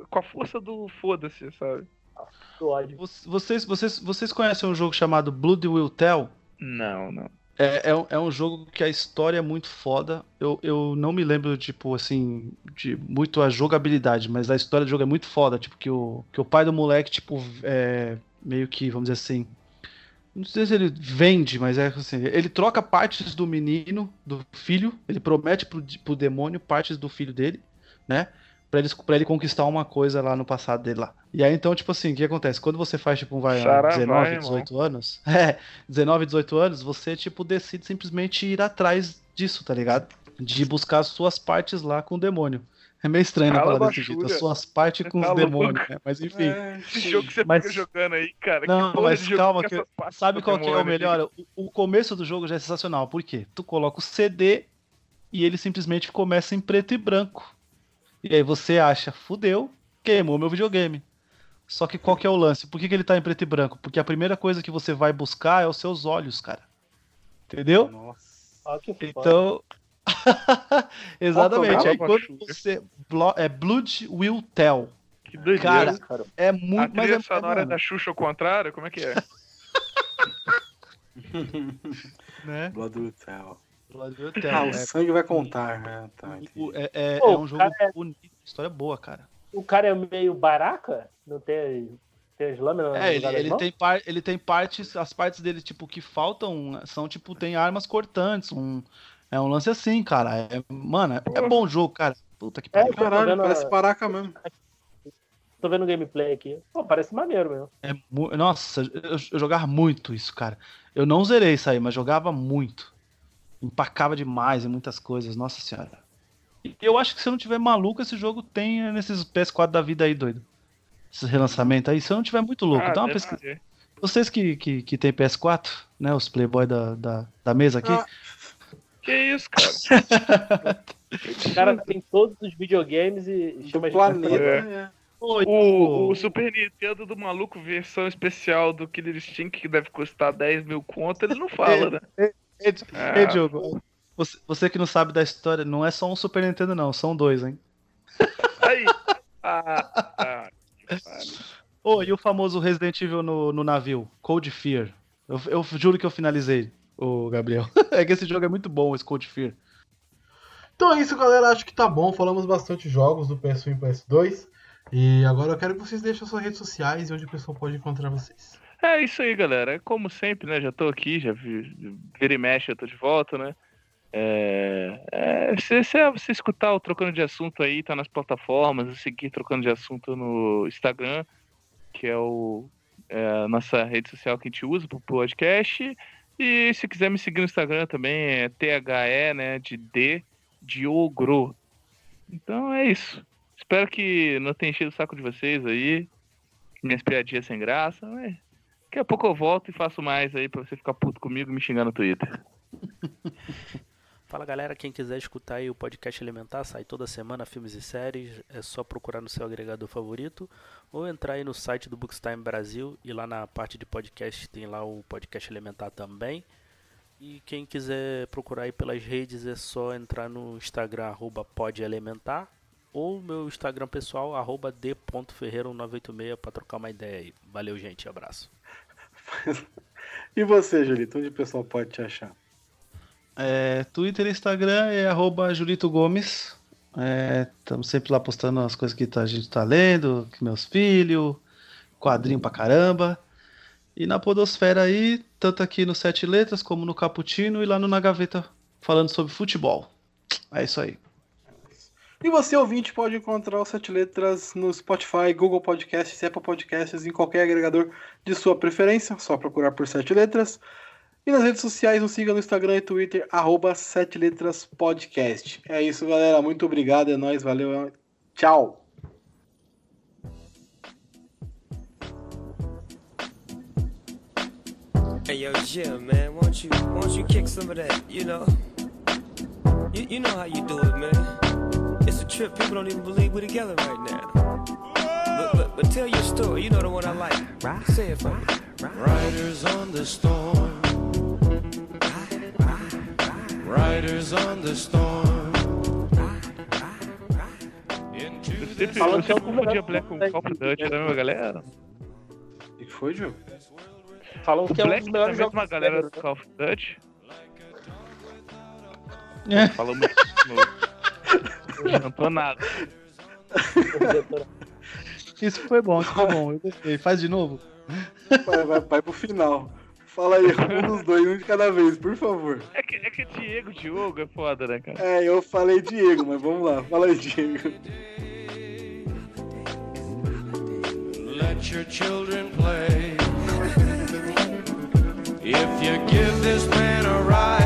com a força do foda-se, sabe? Vocês, vocês, vocês conhecem um jogo chamado Blood Will Tell? Não, não. É, é, um- é um jogo que a história é muito foda. Eu, eu não me lembro, tipo, assim, de muito a jogabilidade, mas a história do jogo é muito foda. Tipo, que o, que o pai do moleque, tipo, é meio que, vamos dizer assim. Não sei se ele vende, mas é assim. Ele troca partes do menino, do filho. Ele promete pro, pro demônio partes do filho dele, né? Pra ele, pra ele conquistar uma coisa lá no passado dele lá. E aí, então, tipo assim, o que acontece? Quando você faz, tipo, vai, Saravai, 19, irmão. 18 anos. É, 19, 18 anos, você, tipo, decide simplesmente ir atrás disso, tá ligado? De buscar as suas partes lá com o demônio. É meio estranho, né, Cala falar desse jeito. As suas partes com Tá os demônios, né? Mas enfim. É, Esse jogo que você Mas- fica jogando aí, cara. Não, mas calma que- Sabe qual que é o melhor? O, o começo do jogo já é sensacional. Por quê? Tu coloca o CD e ele simplesmente começa em preto e branco. E aí você acha, fudeu, queimou meu videogame. Só que qual que é o lance? Por que, que ele tá em preto e branco? Porque a primeira coisa que você vai buscar é os seus olhos, cara. Entendeu? Nossa. Ó, que. Então. Exatamente. Aí quando você. blo- É Blood Will Tell. Que doideira. Cara, cara. É a muito. Mas trilha é, sonora é, da Xuxa ao contrário, como é que é? né? Blood will tell. Tell. Ah, o É- sangue vai contar. né? tá, É, é- Pô, é um jogo cara, é- bonito, história boa, cara. O cara é meio baraca? Não tem, tem as lâminas É, ele, ele tem par, ele tem partes, as partes dele, tipo, que faltam são, tipo, tem armas cortantes, um, é um lance assim, cara. É, mano, é, é bom jogo, cara. Puta que É, pariu. Caralho, vendo, parece baraca mesmo. tô vendo o gameplay aqui. Pô, parece maneiro mesmo. É Nossa, eu, eu jogava muito isso, cara. Eu não zerei isso aí, mas jogava muito. Empacava demais em muitas coisas, nossa senhora. E eu acho que se eu não tiver maluco, esse jogo tem nesses PS4 da vida aí, doido. Esse relançamento aí, se eu não tiver muito louco. Ah, dá uma pesquisa. Vocês que, que, que tem PS4, né? Os Playboy da, da, da mesa aqui. Ah. Que isso, cara? O cara tem todos os videogames e chama de planeta. É. né? O, o Super Nintendo do maluco versão especial do Killer Instinct que deve custar 10 mil conto, ele não fala, né? Ei, ei, Diogo, você, você que não sabe da história, não é só um Super Nintendo, não, são dois, hein? Aí. Ah, ah. Ô, e o famoso Resident Evil no, no navio, Cold Fear. Eu, eu juro que eu finalizei, o Gabriel. é que esse jogo é muito bom, esse Cold Fear. Então é isso, galera. Acho que tá bom. Falamos bastante jogos do PS1 e PS2. E agora eu quero que vocês deixem as suas redes sociais e onde o pessoal pode encontrar vocês. É isso aí, galera. Como sempre, né? Já tô aqui, já vi, vira e mexe, eu tô de volta, né? É, é, se, se você escutar o Trocando de Assunto aí, tá nas plataformas, seguir Trocando de Assunto no Instagram, que é, o, é a nossa rede social que a gente usa pro podcast. E se quiser me seguir no Instagram também, é THE, né? De D, Diogro. Então é isso. Espero que não tenha enchido o saco de vocês aí. Minhas piadinhas sem graça, mas Daqui a pouco eu volto e faço mais aí pra você ficar puto comigo e me xingar no Twitter. Fala galera, quem quiser escutar aí o podcast Elementar, sai toda semana filmes e séries, é só procurar no seu agregador favorito ou entrar aí no site do Bookstime Brasil e lá na parte de podcast tem lá o podcast Elementar também. E quem quiser procurar aí pelas redes é só entrar no Instagram podelementar ou meu Instagram pessoal arroba d.ferreira1986 para trocar uma ideia aí. Valeu gente, abraço. E você, Julito? Onde o pessoal pode te achar? É, Twitter e Instagram é arroba Julito Gomes. Estamos sempre lá postando as coisas que tá- a gente tá lendo, que meus filhos, quadrinho pra caramba. E na Podosfera aí, tanto aqui no Sete Letras como no Caputino e lá no Na Gaveta falando sobre futebol. É isso aí. E você, ouvinte, pode encontrar o Sete Letras no Spotify, Google Podcasts, Apple Podcasts, em qualquer agregador de sua preferência. Só procurar por Sete Letras. E nas redes sociais, nos siga no Instagram e Twitter, arroba Sete Letras Podcast. É isso, galera. Muito obrigado. É nóis. Valeu. Tchau. Hey yo, Jim, man, won't you won't you kick some of that? You know, you, you know how you do it, man. Trip. People don't even believe we're together right now. But, but, but tell your story. You know the one I like. Right? Say it for me. Riders on the storm. Riders on the storm. Sempre, Falando que é um dos confundia Black com Call of Duty da mesma galera. O que foi, Diogo? Falam O que é um Black dos da melhores jogos mesma do galera do Call of Duty. É. Falamos. Não cantou nada. Isso foi bom, isso foi bom. Eu gostei. Faz de novo? Vai, vai, vai pro final. Fala aí, um dos dois, um de cada vez, por favor. É que, é que Diego, Diogo é foda, né, cara? É, eu falei Diego, mas vamos lá. Fala aí, Diego. Let your children play. If you give this man a ride,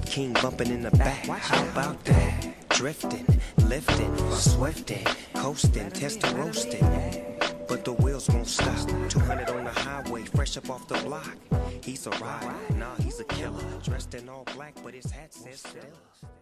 Lizard King bumping in the back. How about that? Drifting, lifting, swifting, coasting, test roasting. But the wheels won't stop. 200 on the highway, fresh up off the block. He's a rider, nah, he's a killer. Dressed in all black, but his hat says still.